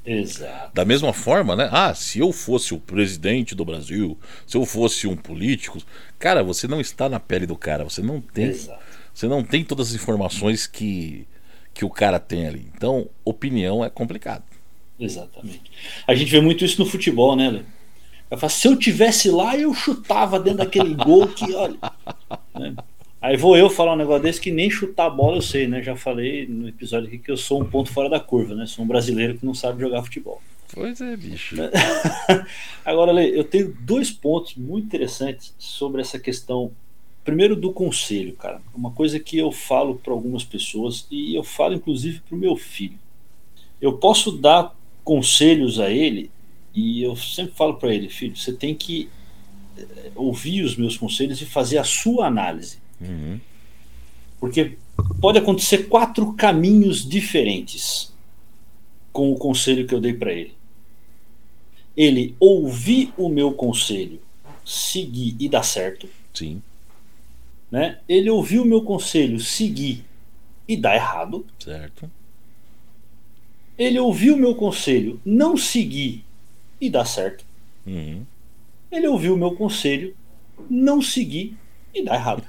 Exato. Da mesma forma, né? Ah, se eu fosse o presidente do Brasil, se eu fosse um político, cara, você não está na pele do cara, você não tem, Exato. você não tem todas as informações que que o cara tem ali. Então, opinião é complicado. Exatamente. A gente vê muito isso no futebol, né, Lê? Eu falo, se eu tivesse lá, eu chutava dentro daquele gol que, olha. Né? Aí vou eu falar um negócio desse que nem chutar a bola eu sei, né? Já falei no episódio aqui que eu sou um ponto fora da curva, né? Sou um brasileiro que não sabe jogar futebol. Pois é, bicho. Agora, Lê, eu tenho dois pontos muito interessantes sobre essa questão primeiro do conselho, cara. Uma coisa que eu falo para algumas pessoas e eu falo inclusive para o meu filho. Eu posso dar conselhos a ele e eu sempre falo para ele, filho, você tem que eh, ouvir os meus conselhos e fazer a sua análise. Uhum. Porque pode acontecer quatro caminhos diferentes com o conselho que eu dei para ele. Ele ouvir o meu conselho, seguir e dar certo. Sim. Né? Ele ouviu o meu conselho, seguir e dar errado. Certo. Ele ouviu o meu conselho, não seguir e dar certo. Uhum. Ele ouviu o meu conselho, não seguir e dar errado.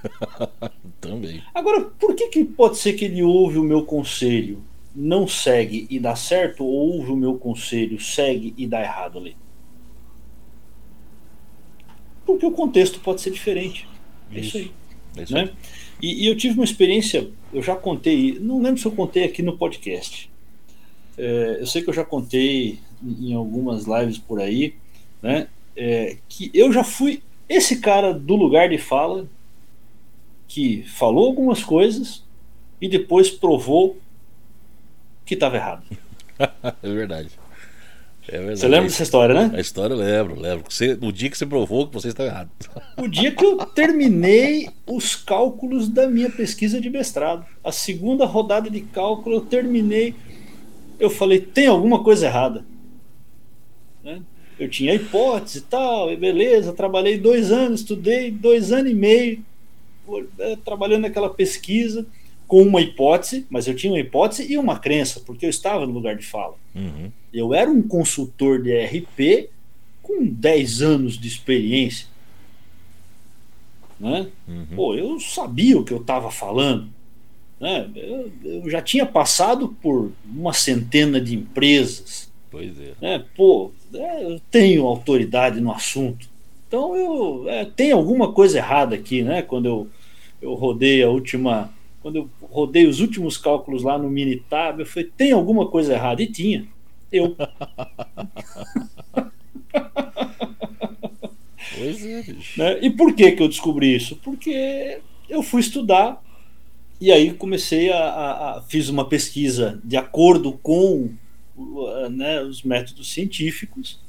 Também. Agora, por que, que pode ser que ele ouve o meu conselho, não segue e dá certo, ou ouve o meu conselho, segue e dá errado ali? Porque o contexto pode ser diferente. É isso, isso aí. É isso né? aí. E, e, eu tive uma experiência, eu já contei, não lembro se eu contei aqui no podcast. É, eu sei que eu já contei em algumas lives por aí, né? É, que eu já fui esse cara do lugar de fala que falou algumas coisas e depois provou que estava errado. é verdade. É verdade. Você lembra dessa história, né? A história eu lembro, lembro. Você, o dia que você provou que você está errado. O dia que eu terminei os cálculos da minha pesquisa de mestrado. A segunda rodada de cálculo eu terminei. Eu falei, tem alguma coisa errada. Né? Eu tinha hipótese e tal, e beleza, trabalhei dois anos, estudei dois anos e meio, trabalhando naquela pesquisa com uma hipótese, mas eu tinha uma hipótese e uma crença, porque eu estava no lugar de fala. Uhum. Eu era um consultor de RP com 10 anos de experiência. Né? Uhum. Pô, eu sabia o que eu estava falando. Né? Eu, eu, já tinha passado por uma centena de empresas. Pois é. Né? Pô, é, eu tenho autoridade no assunto. Então eu é, tem alguma coisa errada aqui, né? Quando eu eu rodei a última. Quando eu rodei os últimos cálculos lá no Minitab, eu falei, tem alguma coisa errada? E tinha. Eu. pois é, bicho. Né? E por que, que eu descobri isso? Porque eu fui estudar e aí comecei a, a, a fiz uma pesquisa de acordo com né, os métodos científicos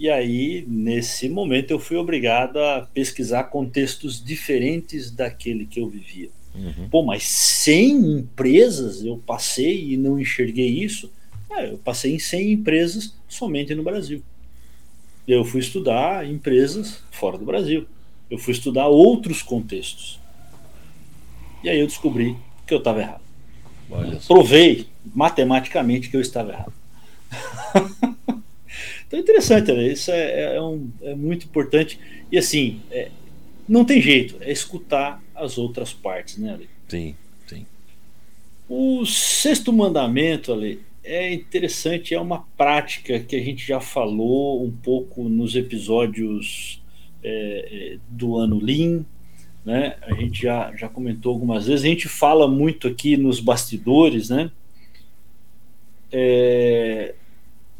e aí, nesse momento, eu fui obrigado a pesquisar contextos diferentes daquele que eu vivia. Uhum. Pô, mas 100 empresas eu passei e não enxerguei isso? É, eu passei em 100 empresas somente no Brasil. Eu fui estudar empresas fora do Brasil. Eu fui estudar outros contextos. E aí eu descobri que eu estava errado. Provei matematicamente que eu estava errado. Então é interessante, né? isso é, é, um, é, muito importante. E assim, é, não tem jeito, é escutar as outras partes, né, Ale? Sim, sim. O sexto mandamento, Ale, é interessante, é uma prática que a gente já falou um pouco nos episódios é, é do ano Lean, né? A gente já, já comentou algumas vezes, a gente fala muito aqui nos bastidores, né? É,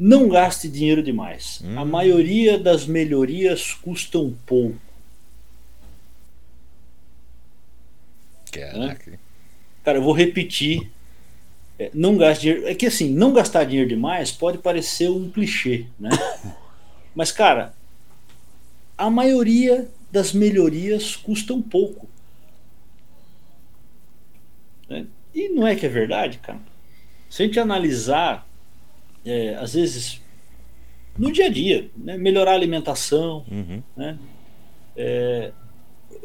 não gaste dinheiro demais. Hum. A maioria das melhorias custam pouco. Caraca. Né? Cara, eu vou repetir. É, não gaste dinheiro. É que assim, não gastar dinheiro demais pode parecer um clichê, né? Mas, cara, a maioria das melhorias custam pouco. Né? E não é que é verdade, cara. Se a gente analisar é, às vezes, no dia a dia, né? melhorar a alimentação, uhum. né? É,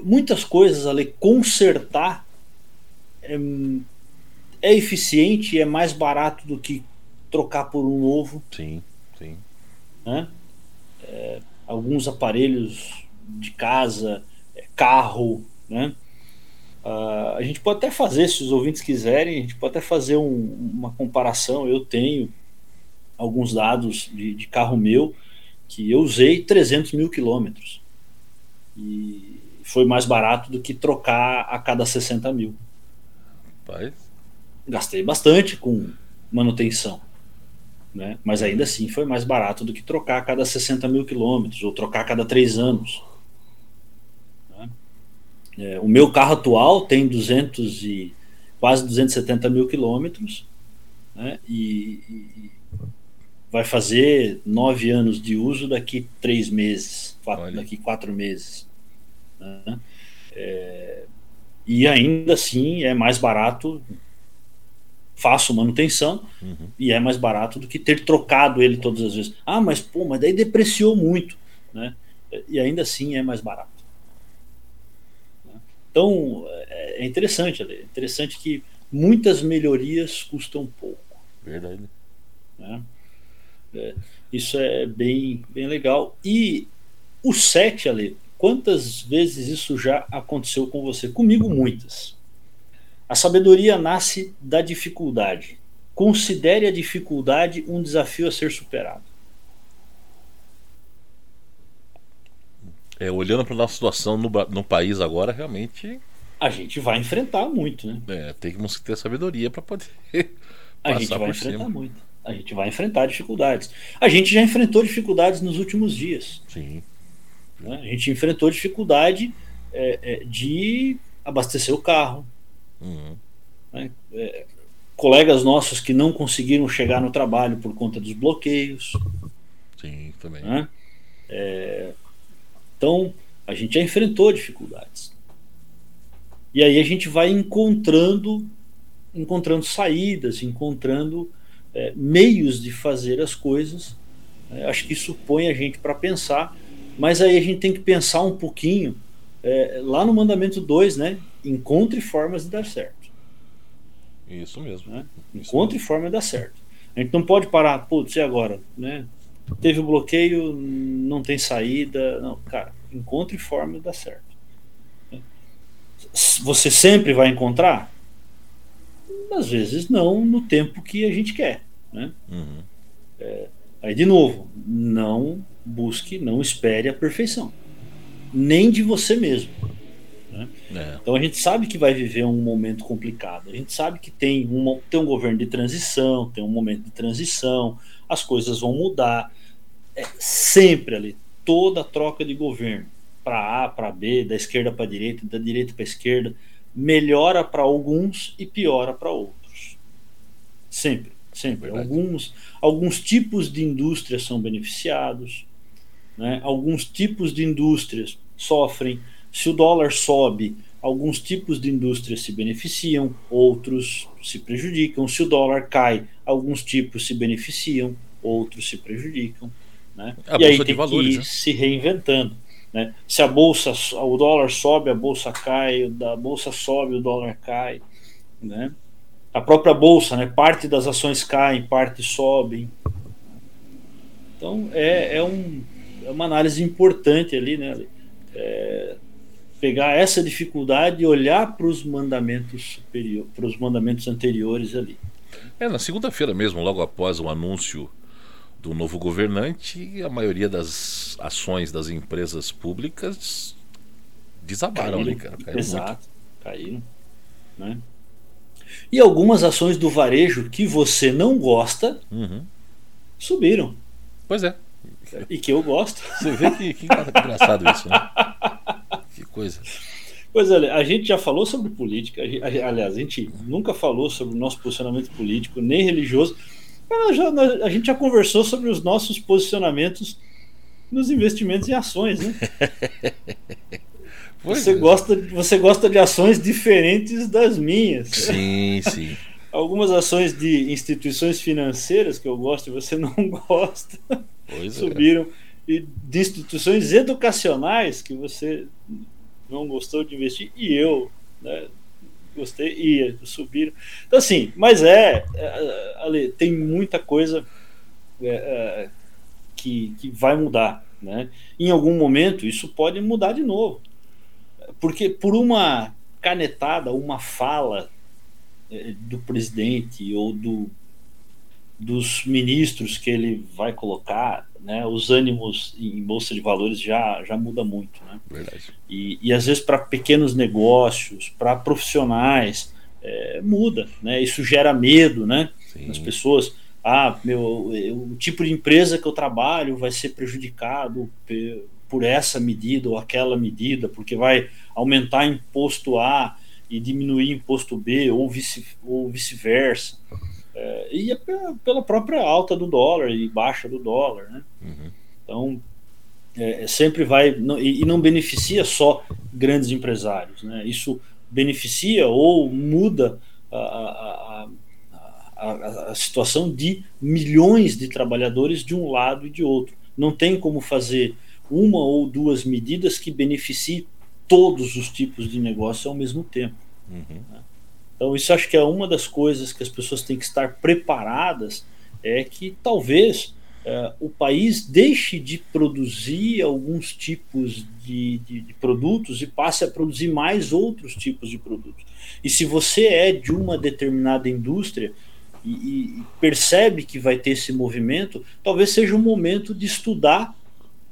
muitas coisas ali, consertar é, é eficiente é mais barato do que trocar por um novo. Sim, sim. Né? É, alguns aparelhos de casa, é, carro, né? Uh, a gente pode até fazer, se os ouvintes quiserem, a gente pode até fazer um, uma comparação. Eu tenho alguns dados de, de carro meu que eu usei 300 mil quilômetros. E foi mais barato do que trocar a cada 60 mil. Pai. Gastei bastante com manutenção. Né? Mas ainda assim foi mais barato do que trocar a cada 60 mil quilômetros ou trocar a cada três anos. Né? É, o meu carro atual tem 200 e quase 270 mil quilômetros né, e, e, vai fazer nove anos de uso daqui três meses, quatro, daqui quatro meses. Né? É, e ainda assim é mais barato, faço manutenção uhum. e é mais barato do que ter trocado ele todas as vezes. Ah, mas pô, mas daí depreciou muito, né? E ainda assim é mais barato. Então é, é interessante, é interessante que muitas melhorias custam pouco. Verdade. Né? É, isso é bem, bem legal. E o 7, Ale, quantas vezes isso já aconteceu com você? Comigo, muitas. A sabedoria nasce da dificuldade. Considere a dificuldade um desafio a ser superado. É, olhando para a nossa situação no, no país agora, realmente. A gente vai enfrentar muito, né? É, tem que ter sabedoria para poder. a gente vai enfrentar cima. muito. A gente vai enfrentar dificuldades. A gente já enfrentou dificuldades nos últimos dias. Sim. Né? A gente enfrentou dificuldade é, é, de abastecer o carro. Uhum. Né? É, colegas nossos que não conseguiram chegar no trabalho por conta dos bloqueios. Sim, também. Né? É, então, a gente já enfrentou dificuldades. E aí a gente vai encontrando, encontrando saídas, encontrando é, meios de fazer as coisas. É, acho que isso põe a gente para pensar, mas aí a gente tem que pensar um pouquinho é, lá no mandamento 2, né? Encontre formas de dar certo. Isso mesmo. Né? Encontre formas de dar certo. A gente não pode parar, putz, e agora? Né? Teve bloqueio, não tem saída. Não, cara, encontre forma de dar certo. Você sempre vai encontrar? Às vezes não no tempo que a gente quer. Né? Uhum. É, aí, de novo, não busque, não espere a perfeição. Nem de você mesmo. Né? É. Então a gente sabe que vai viver um momento complicado. A gente sabe que tem, um tem um governo de transição, tem um momento de transição, as coisas vão mudar. É sempre ali, toda troca de governo, para A, para B, da esquerda para a direita, da direita para a esquerda, melhora para alguns e piora para outros. Sempre, sempre. Alguns, alguns tipos de indústrias são beneficiados, né? alguns tipos de indústrias sofrem. Se o dólar sobe, alguns tipos de indústrias se beneficiam, outros se prejudicam. Se o dólar cai, alguns tipos se beneficiam, outros se prejudicam. Né? A e aí tem valores, que ir né? se reinventando. Né? Se a bolsa, o dólar sobe, a bolsa cai, a bolsa sobe, o dólar cai. Né? A própria bolsa, né? parte das ações caem, parte sobem. Então é, é, um, é uma análise importante ali, né? É, pegar essa dificuldade e olhar para os mandamentos superiores, para os mandamentos anteriores ali. É, na segunda-feira mesmo, logo após o anúncio do novo governante, a maioria das ações das empresas públicas desabaram caíram, ali, cara. Caíram exato, muito. caíram. Né? E algumas ações do varejo que você não gosta uhum. subiram. Pois é. E que eu gosto. Você vê que, que engraçado isso, né? Que coisa. Pois é, a gente já falou sobre política, aliás, a gente nunca falou sobre o nosso posicionamento político, nem religioso, já, a gente já conversou sobre os nossos posicionamentos nos investimentos em ações, né? você, é. gosta, você gosta de ações diferentes das minhas. Sim, sim. Algumas ações de instituições financeiras que eu gosto e você não gosta pois é. subiram. É. E de instituições educacionais que você não gostou de investir e eu né, gostei e subiram. Então, assim, mas é, é ali, tem muita coisa é, é, que, que vai mudar. Né? Em algum momento, isso pode mudar de novo. Porque por uma canetada, uma fala é, do presidente ou do, dos ministros que ele vai colocar, né, os ânimos em bolsa de valores já, já muda muito, né? Verdade. E, e às vezes para pequenos negócios, para profissionais, é, muda, né? Isso gera medo, né? Sim. Nas pessoas. Ah, meu, o tipo de empresa que eu trabalho vai ser prejudicado por essa medida ou aquela medida, porque vai aumentar imposto A e diminuir imposto B, ou vice-versa. Ou vice é, e é pela própria alta do dólar e baixa do dólar. Né? Uhum. Então, é, é, sempre vai. Não, e, e, não beneficia só grandes empresários. Né? Isso beneficia ou muda a, a, a, a, situação de milhões de trabalhadores de um lado e de outro. Não tem como fazer uma ou duas medidas que beneficiem todos os tipos de negócio ao mesmo tempo. Uhum. Né? Então, isso acho que é uma das coisas que as pessoas têm que estar preparadas, é que talvez é, o país deixe de produzir alguns tipos de, de, de, produtos e passe a produzir mais outros tipos de produtos. E se você é de uma determinada indústria e, percebe que vai ter esse movimento, talvez seja o momento de estudar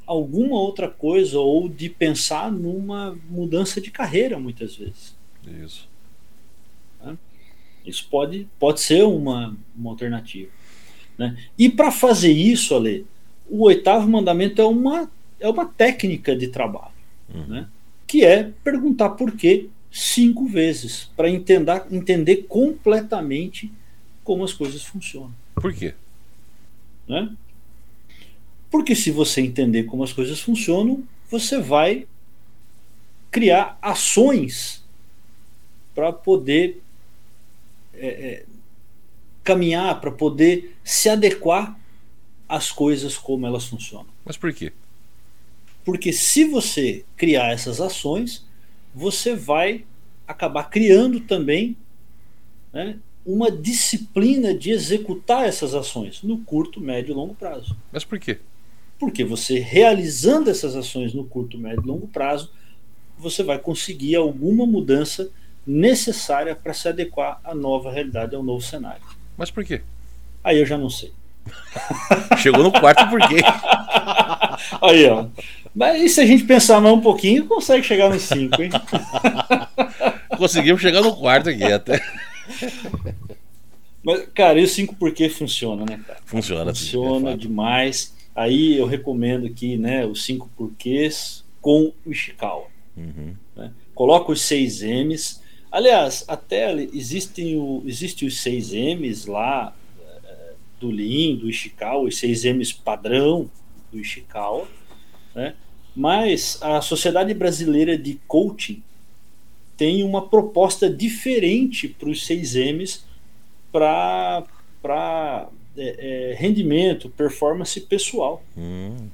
alguma outra coisa ou de pensar numa mudança de carreira, muitas vezes. Isso. Isso pode, pode ser uma, uma alternativa. Né? E para fazer isso, Ale, o oitavo mandamento é uma, é uma técnica de trabalho, uhum. né? que é perguntar por quê cinco vezes, para entender, entender completamente como as coisas funcionam. Por quê? Né? Porque se você entender como as coisas funcionam, você vai criar ações para poder é, é, caminhar, para poder se adequar às coisas como elas funcionam. Mas por quê? Porque se você criar essas ações, você vai acabar criando também né, uma disciplina de executar essas ações no curto, médio e longo prazo. Mas por quê? Porque você realizando essas ações no curto, médio e longo prazo, você vai conseguir alguma mudança necessária para se adequar à nova realidade, ao novo cenário. Mas por quê? Aí eu já não sei. Chegou no quarto por quê? Aí, ó. Mas se a gente pensar mais um pouquinho, consegue chegar no 5, hein? Conseguimos chegar no quarto aqui até. Mas, cara, e o 5 porquê funciona, né, cara? Funciona, Funciona sim, é demais. Aí eu recomendo aqui, né, os 5 porquês com o Ishikawa. Uhum. Né? Coloca os 6 M's Aliás, até existem o, existe os 6Ms lá é, do Lean, do Ishikawa, os 6Ms padrão do Ishikawa, né? mas a Sociedade Brasileira de Coaching tem uma proposta diferente para os 6Ms para é, é, rendimento, performance pessoal, hum,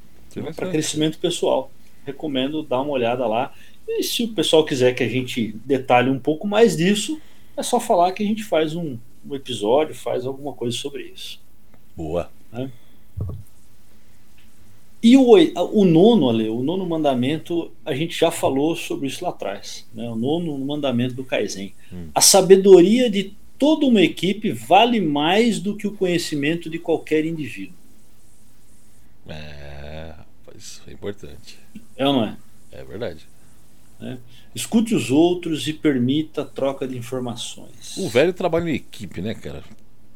para crescimento pessoal. Recomendo dar uma olhada lá. E se o pessoal quiser que a gente detalhe um pouco mais disso, é só falar que a gente faz um, um episódio, faz alguma coisa sobre isso. Boa. Né? E o, o nono, Ale, o nono mandamento, a gente já falou sobre isso lá atrás. Né? O nono mandamento do Kaizen. Hum. A sabedoria de toda uma equipe vale mais do que o conhecimento de qualquer indivíduo. É, isso é importante. É ou não é? É verdade. Né? Escute os outros e permita a troca de informações. O velho trabalha em equipe, né, cara?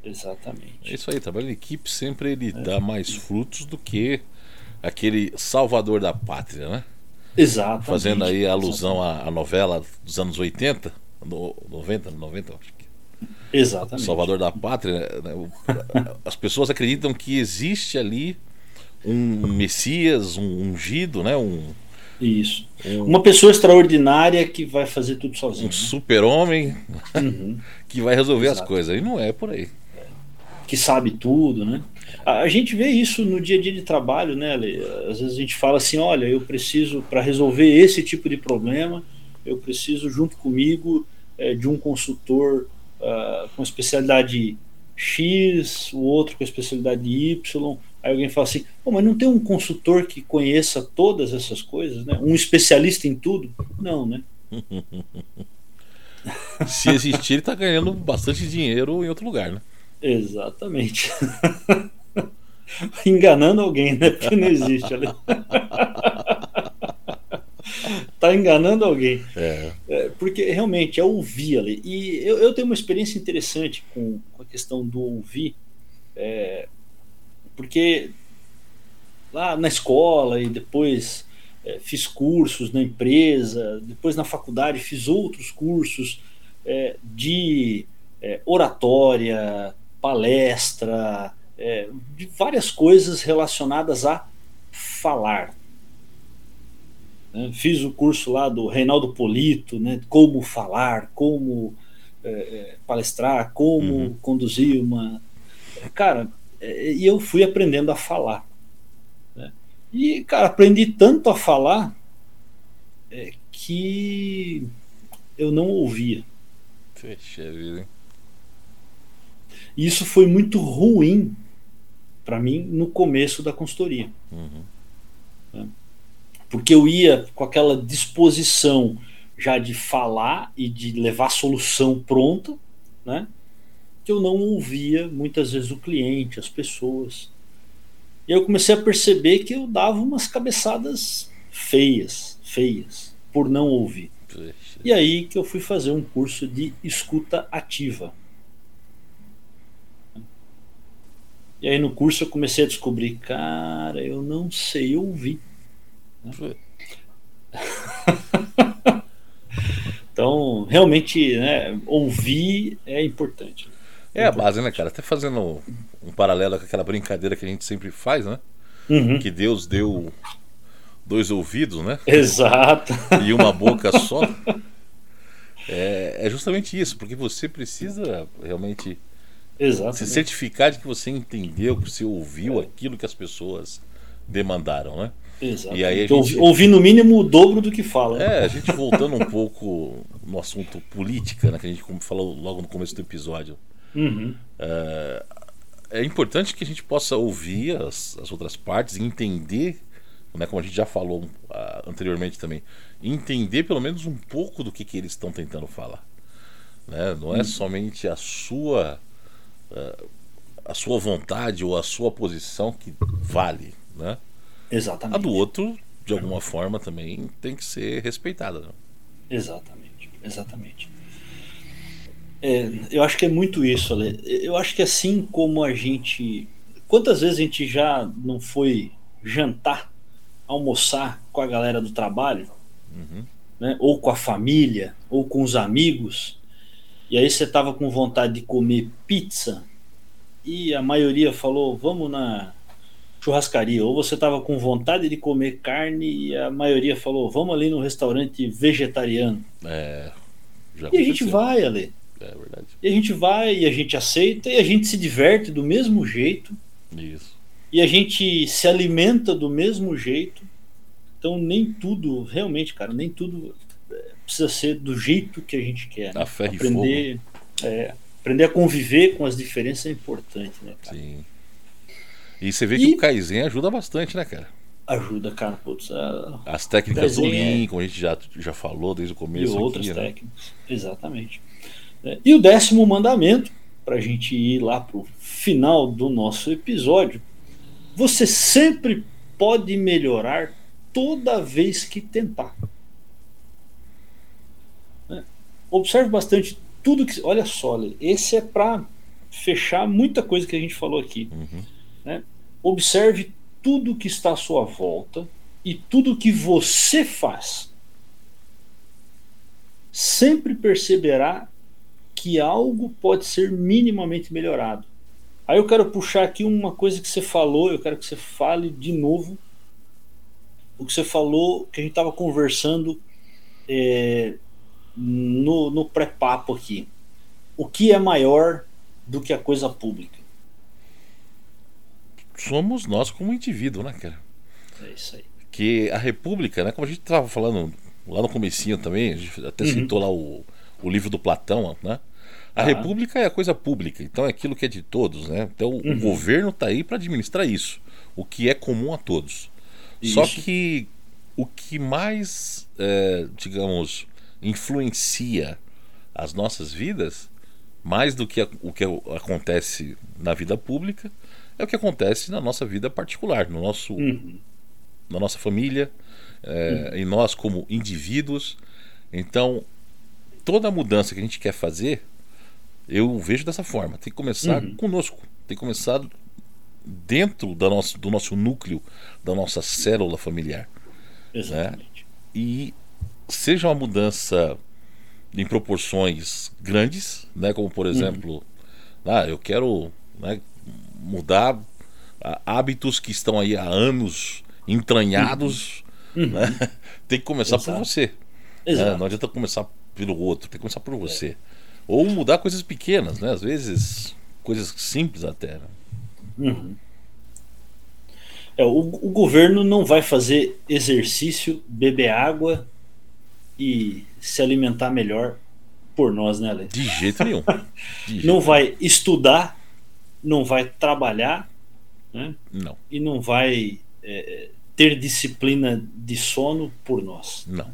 Exatamente. É isso aí, trabalho em equipe sempre ele é. dá mais frutos do que aquele salvador da pátria, né? Exatamente. Fazendo aí alusão à, à novela dos anos 80, no, 90, 90, acho que. Exatamente. Salvador da pátria. Né? As pessoas acreditam que existe ali um Messias, um ungido, né? Um, isso. Um, Uma pessoa extraordinária que vai fazer tudo sozinho. Um né? super-homem uhum. que vai resolver Exato. as coisas. E não é por aí. Que sabe tudo, né? A, gente vê isso no dia a dia de trabalho, né, Ale? Às vezes a gente fala assim: olha, eu preciso, para resolver esse tipo de problema, eu preciso, junto comigo, é, de um consultor uh, com especialidade X, o outro com especialidade Y, Aí alguém fala assim, oh, mas não tem um consultor que conheça todas essas coisas, né? Um especialista em tudo? Não, né? Se existir, ele está ganhando bastante dinheiro em outro lugar, né? Exatamente. Enganando alguém, né? Porque não existe ali. tá enganando alguém. É. É, porque realmente é ouvir ali. E eu, eu, tenho uma experiência interessante com, com a questão do ouvir. É, porque lá na escola e depois é, fiz cursos na empresa, depois na faculdade fiz outros cursos é, de é, oratória, palestra, é, de várias coisas relacionadas a falar. Né? Fiz o curso lá do Reinaldo Polito, né? como falar, como é, é, palestrar, como uhum. conduzir uma. Cara, e eu fui aprendendo a falar. Né? E, cara, aprendi tanto a falar é, que eu não ouvia. Fecha vida. E isso foi muito ruim para mim no começo da consultoria. Uhum. Né? Porque eu ia com aquela disposição já de falar e de levar a solução pronta, né? Que eu não ouvia muitas vezes o cliente, as pessoas. E eu comecei a perceber que eu dava umas cabeçadas feias, feias, por não ouvir. E aí que eu fui fazer um curso de escuta ativa. E aí no curso eu comecei a descobrir, cara, eu não sei ouvir. então, realmente, né, ouvir é importante. É a base, né, cara? Até fazendo um paralelo com aquela brincadeira que a gente sempre faz, né? Uhum. Que Deus deu dois ouvidos, né? Exato. E uma boca só. É, é justamente isso, porque você precisa realmente Exatamente. Se certificar de que você entendeu, que você ouviu aquilo que as pessoas demandaram, né? Exato. E aí gente... Ouvir no mínimo o dobro do que fala. Né? É, a gente voltando um pouco no assunto política, né, que a gente falou logo no começo do episódio. Uhum. É, é, importante que a gente possa ouvir as, as outras partes e entender, né, como a gente já falou uh, anteriormente também, entender pelo menos um pouco do que, que eles estão tentando falar. Né? Não é uhum. somente a sua uh, a sua vontade ou a sua posição que vale, né? Exatamente. A do outro, de alguma forma, também tem que ser respeitada. Né? Exatamente, exatamente. É, eu acho que é muito isso, Ale. Eu acho que assim como a gente. Quantas vezes a gente já não foi jantar, almoçar com a galera do trabalho, uhum. né? ou com a família, ou com os amigos, e aí você tava com vontade de comer pizza e a maioria falou, vamos na churrascaria. Ou você tava com vontade de comer carne e a maioria falou, vamos ali no restaurante vegetariano. É, e a gente vai ali. É verdade. E a gente vai e a gente aceita e a gente se diverte do mesmo jeito. Isso. E a gente se alimenta do mesmo jeito. Então nem tudo, realmente, cara, nem tudo precisa ser do jeito que a gente quer. A aprender, é, aprender a conviver com as diferenças é importante, né, cara? Sim. E você vê e... que o Kaizen ajuda bastante, né, cara? Ajuda, cara. Putz, a... As técnicas do Lean, é... como a gente já, já falou desde o começo. E outras aqui, né? técnicas, né? exatamente. É, e o décimo mandamento, para a gente ir lá para o final do nosso episódio, você sempre pode melhorar toda vez que tentar. observe bastante tudo que. Olha só, esse é para fechar muita coisa que a gente falou aqui. Uhum. Né? Observe tudo que está à sua volta e tudo que você faz. Sempre perceberá que algo pode ser minimamente melhorado. Aí eu quero puxar aqui uma coisa que você falou, eu quero que você fale de novo o que você falou, que a gente estava conversando é, no, no pré-papo aqui. O que é maior do que a coisa pública? Somos nós como indivíduo, né, cara? É isso aí. Que a República, né, como a gente estava falando lá no comecinho também, a gente até uhum. citou lá o, o livro do Platão, né? A ah. República é a coisa pública, então é aquilo que é de todos, né? Então uhum. o governo está aí para administrar isso, o que é comum a todos. Isso. Só que o que mais, é, digamos, influencia as nossas vidas mais do que a, o que acontece na vida pública é o que acontece na nossa vida particular, no nosso, uhum. na nossa família, é, uhum. em nós como indivíduos. Então, toda mudança que a gente quer fazer, eu vejo dessa forma. Tem que começar uhum. conosco, tem que começar dentro da nosso, do nosso núcleo, da nossa célula familiar. Exatamente. Né? E seja uma mudança em proporções grandes, né? Como por uhum. exemplo, uhum. ah, eu quero né, mudar hábitos que estão aí há anos entranhados, uhum. né? Uhum. tem que começar Exato. por você. Né? Não adianta começar pelo outro, tem que começar por você. É. Ou mudar coisas pequenas, né? Às vezes coisas simples até. Né? Uhum. É, o, o governo não vai fazer exercício, beber água e se alimentar melhor por nós, né, Ale? De jeito nenhum. De jeito não vai estudar, não vai trabalhar, né? Não. E não vai é, ter disciplina de sono por nós. Não.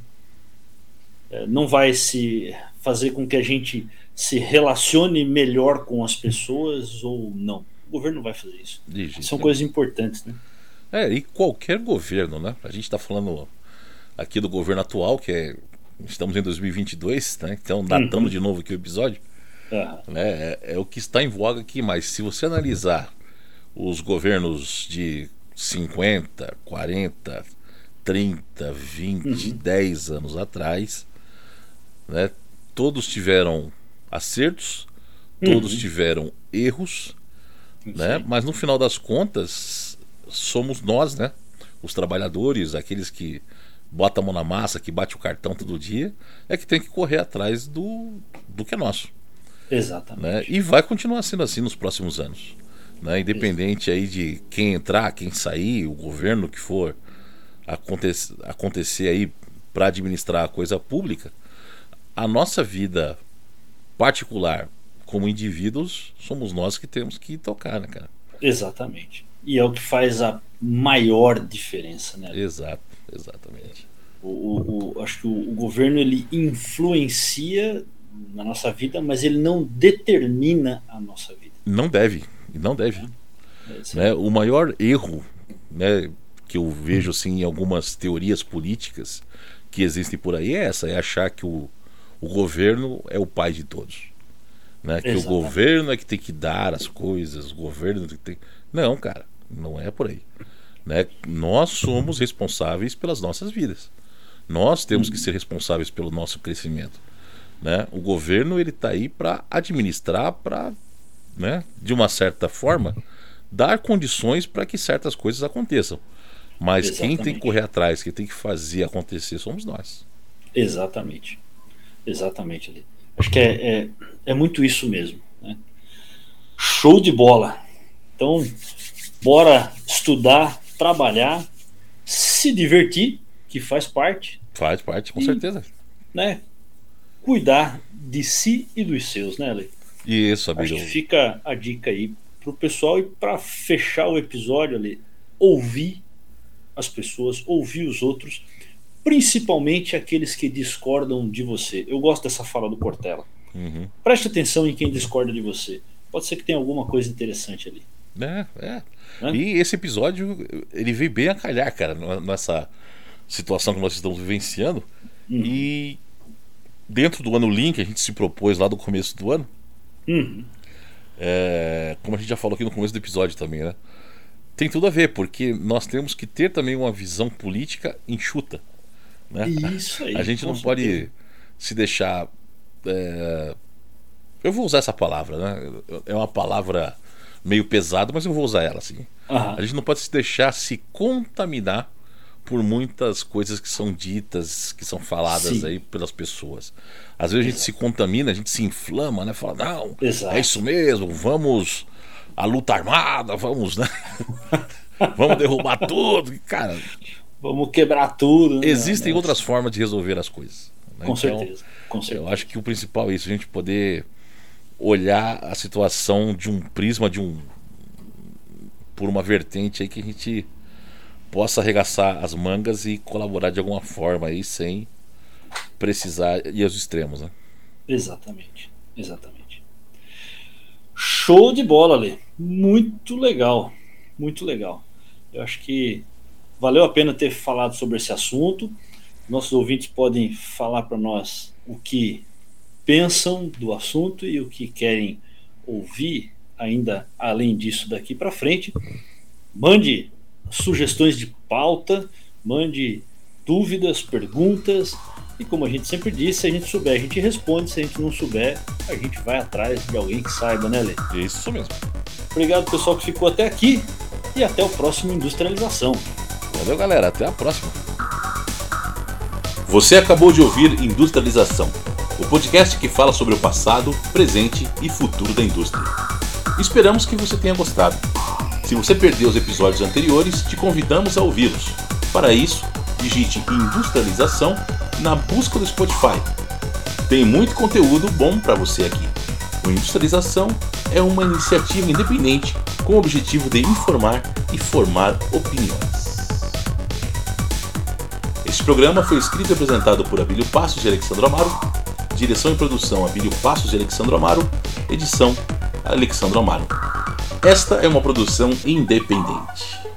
É, não vai se fazer com que a gente se relacione melhor com as pessoas ou não. O governo vai fazer isso. São coisas importantes, né? É, e qualquer governo, né? A gente está falando aqui do governo atual, que é. Estamos em 2022, né? Então, datando uhum. de novo aqui o episódio. Uhum. Né? É, é, o que está em voga aqui, mas se você analisar os governos de 50, 40, 30, 20, uhum. 10 anos atrás, né? todos tiveram acertos, todos uhum. tiveram erros, né? mas no final das contas somos nós, né? Os trabalhadores, aqueles que botam a mão na massa, que bate o cartão todo dia, é que tem que correr atrás do, do que é nosso. Exatamente. Né? E vai continuar sendo assim nos próximos anos. Né? Independente aí de quem entrar, quem sair, o governo que for acontecer, acontecer aí para administrar a coisa pública, a nossa vida particular como indivíduos somos nós que temos que tocar, né, cara? Exatamente. E é o que faz a maior diferença, né? Exato, exatamente. O, o, o acho que o, o, governo ele influencia na nossa vida, mas ele não determina a nossa vida. Não deve, não deve. É, né? O maior erro, né, que eu vejo assim em algumas teorias políticas que existem por aí é essa, é achar que o, o governo é o pai de todos. Né? Que o governo é que tem que dar as coisas, o governo tem que. Não, cara. Não é por aí. Né? Nós somos responsáveis pelas nossas vidas. Nós temos que ser responsáveis pelo nosso crescimento. Né? O governo ele está aí para administrar, para, né, de uma certa forma, dar condições para que certas coisas aconteçam. Mas Exatamente. quem tem que correr atrás, quem tem que fazer acontecer, somos nós. Exatamente. Exatamente. Acho que é, é, é muito isso mesmo. Né? Show de bola. Então, bora estudar, trabalhar, se divertir, que faz parte. Faz parte, com e, certeza. Né, cuidar de si e dos seus, né, Lei? Isso, amigo. Acho que fica a dica aí pro pessoal e para fechar o episódio ali, ouvir as pessoas, ouvir os outros, principalmente aqueles que discordam de você. Eu gosto dessa fala do Cortella. Uhum. Preste atenção em quem discorda de você. Pode ser que tenha alguma coisa interessante ali. É, é. é. E esse episódio, ele veio bem a calhar, cara, nessa situação que nós estamos vivenciando. Uhum. E dentro do ano Link, a gente se propôs lá do começo do ano. Uhum. É, como a gente já falou aqui no começo do episódio também, né? Tem tudo a ver, porque nós temos que ter também uma visão política enxuta. Né? Isso aí. A gente não certeza. pode se deixar. É... Eu vou usar essa palavra, né? É uma palavra meio pesado, mas eu vou usar ela assim. Uhum. A gente não pode se deixar se contaminar por muitas coisas que são ditas, que são faladas Sim. aí pelas pessoas. Às vezes a gente se contamina, a gente se inflama, né? Fala, não, Exato. é isso mesmo, vamos à luta armada, vamos, né? vamos derrubar tudo. Cara, vamos quebrar tudo. Né? Existem outras formas de resolver as coisas. Né? Com, então, certeza, com certeza. Eu acho que o principal é isso, a gente poder olhar a situação de um prisma, de um. por uma vertente aí que a gente possa arregaçar as mangas e colaborar de alguma forma aí sem precisar ir aos extremos, né? Exatamente, exatamente. Show de bola, Lê. Muito legal, muito legal. Eu acho que valeu a pena ter falado sobre esse assunto. Nossos ouvintes podem falar para nós o que pensam do assunto e o que querem ouvir ainda além disso daqui para frente. Mande sugestões de pauta, mande dúvidas, perguntas. E como a gente sempre disse, se a gente souber, a gente responde. Se a gente não souber, a gente vai atrás de alguém que saiba, né, Lê? Isso mesmo. Obrigado, pessoal, que ficou até aqui. E até o próximo Industrialização. Valeu, galera. Até a próxima. Você acabou de ouvir Industrialização, o podcast que fala sobre o passado, presente e futuro da indústria. Esperamos que você tenha gostado. Se você perdeu os episódios anteriores, te convidamos a ouvi-los. Para isso, digite Industrialização na busca do Spotify. Tem muito conteúdo bom para você aqui. O Industrialização é uma iniciativa independente com o objetivo de informar e formar opiniões. Este programa foi escrito e apresentado por Abílio Passos de Alexandre Amaro, direção e produção Abílio Passos de Alexandre Amaro, edição Alexandre Amaro. Esta é uma produção independente.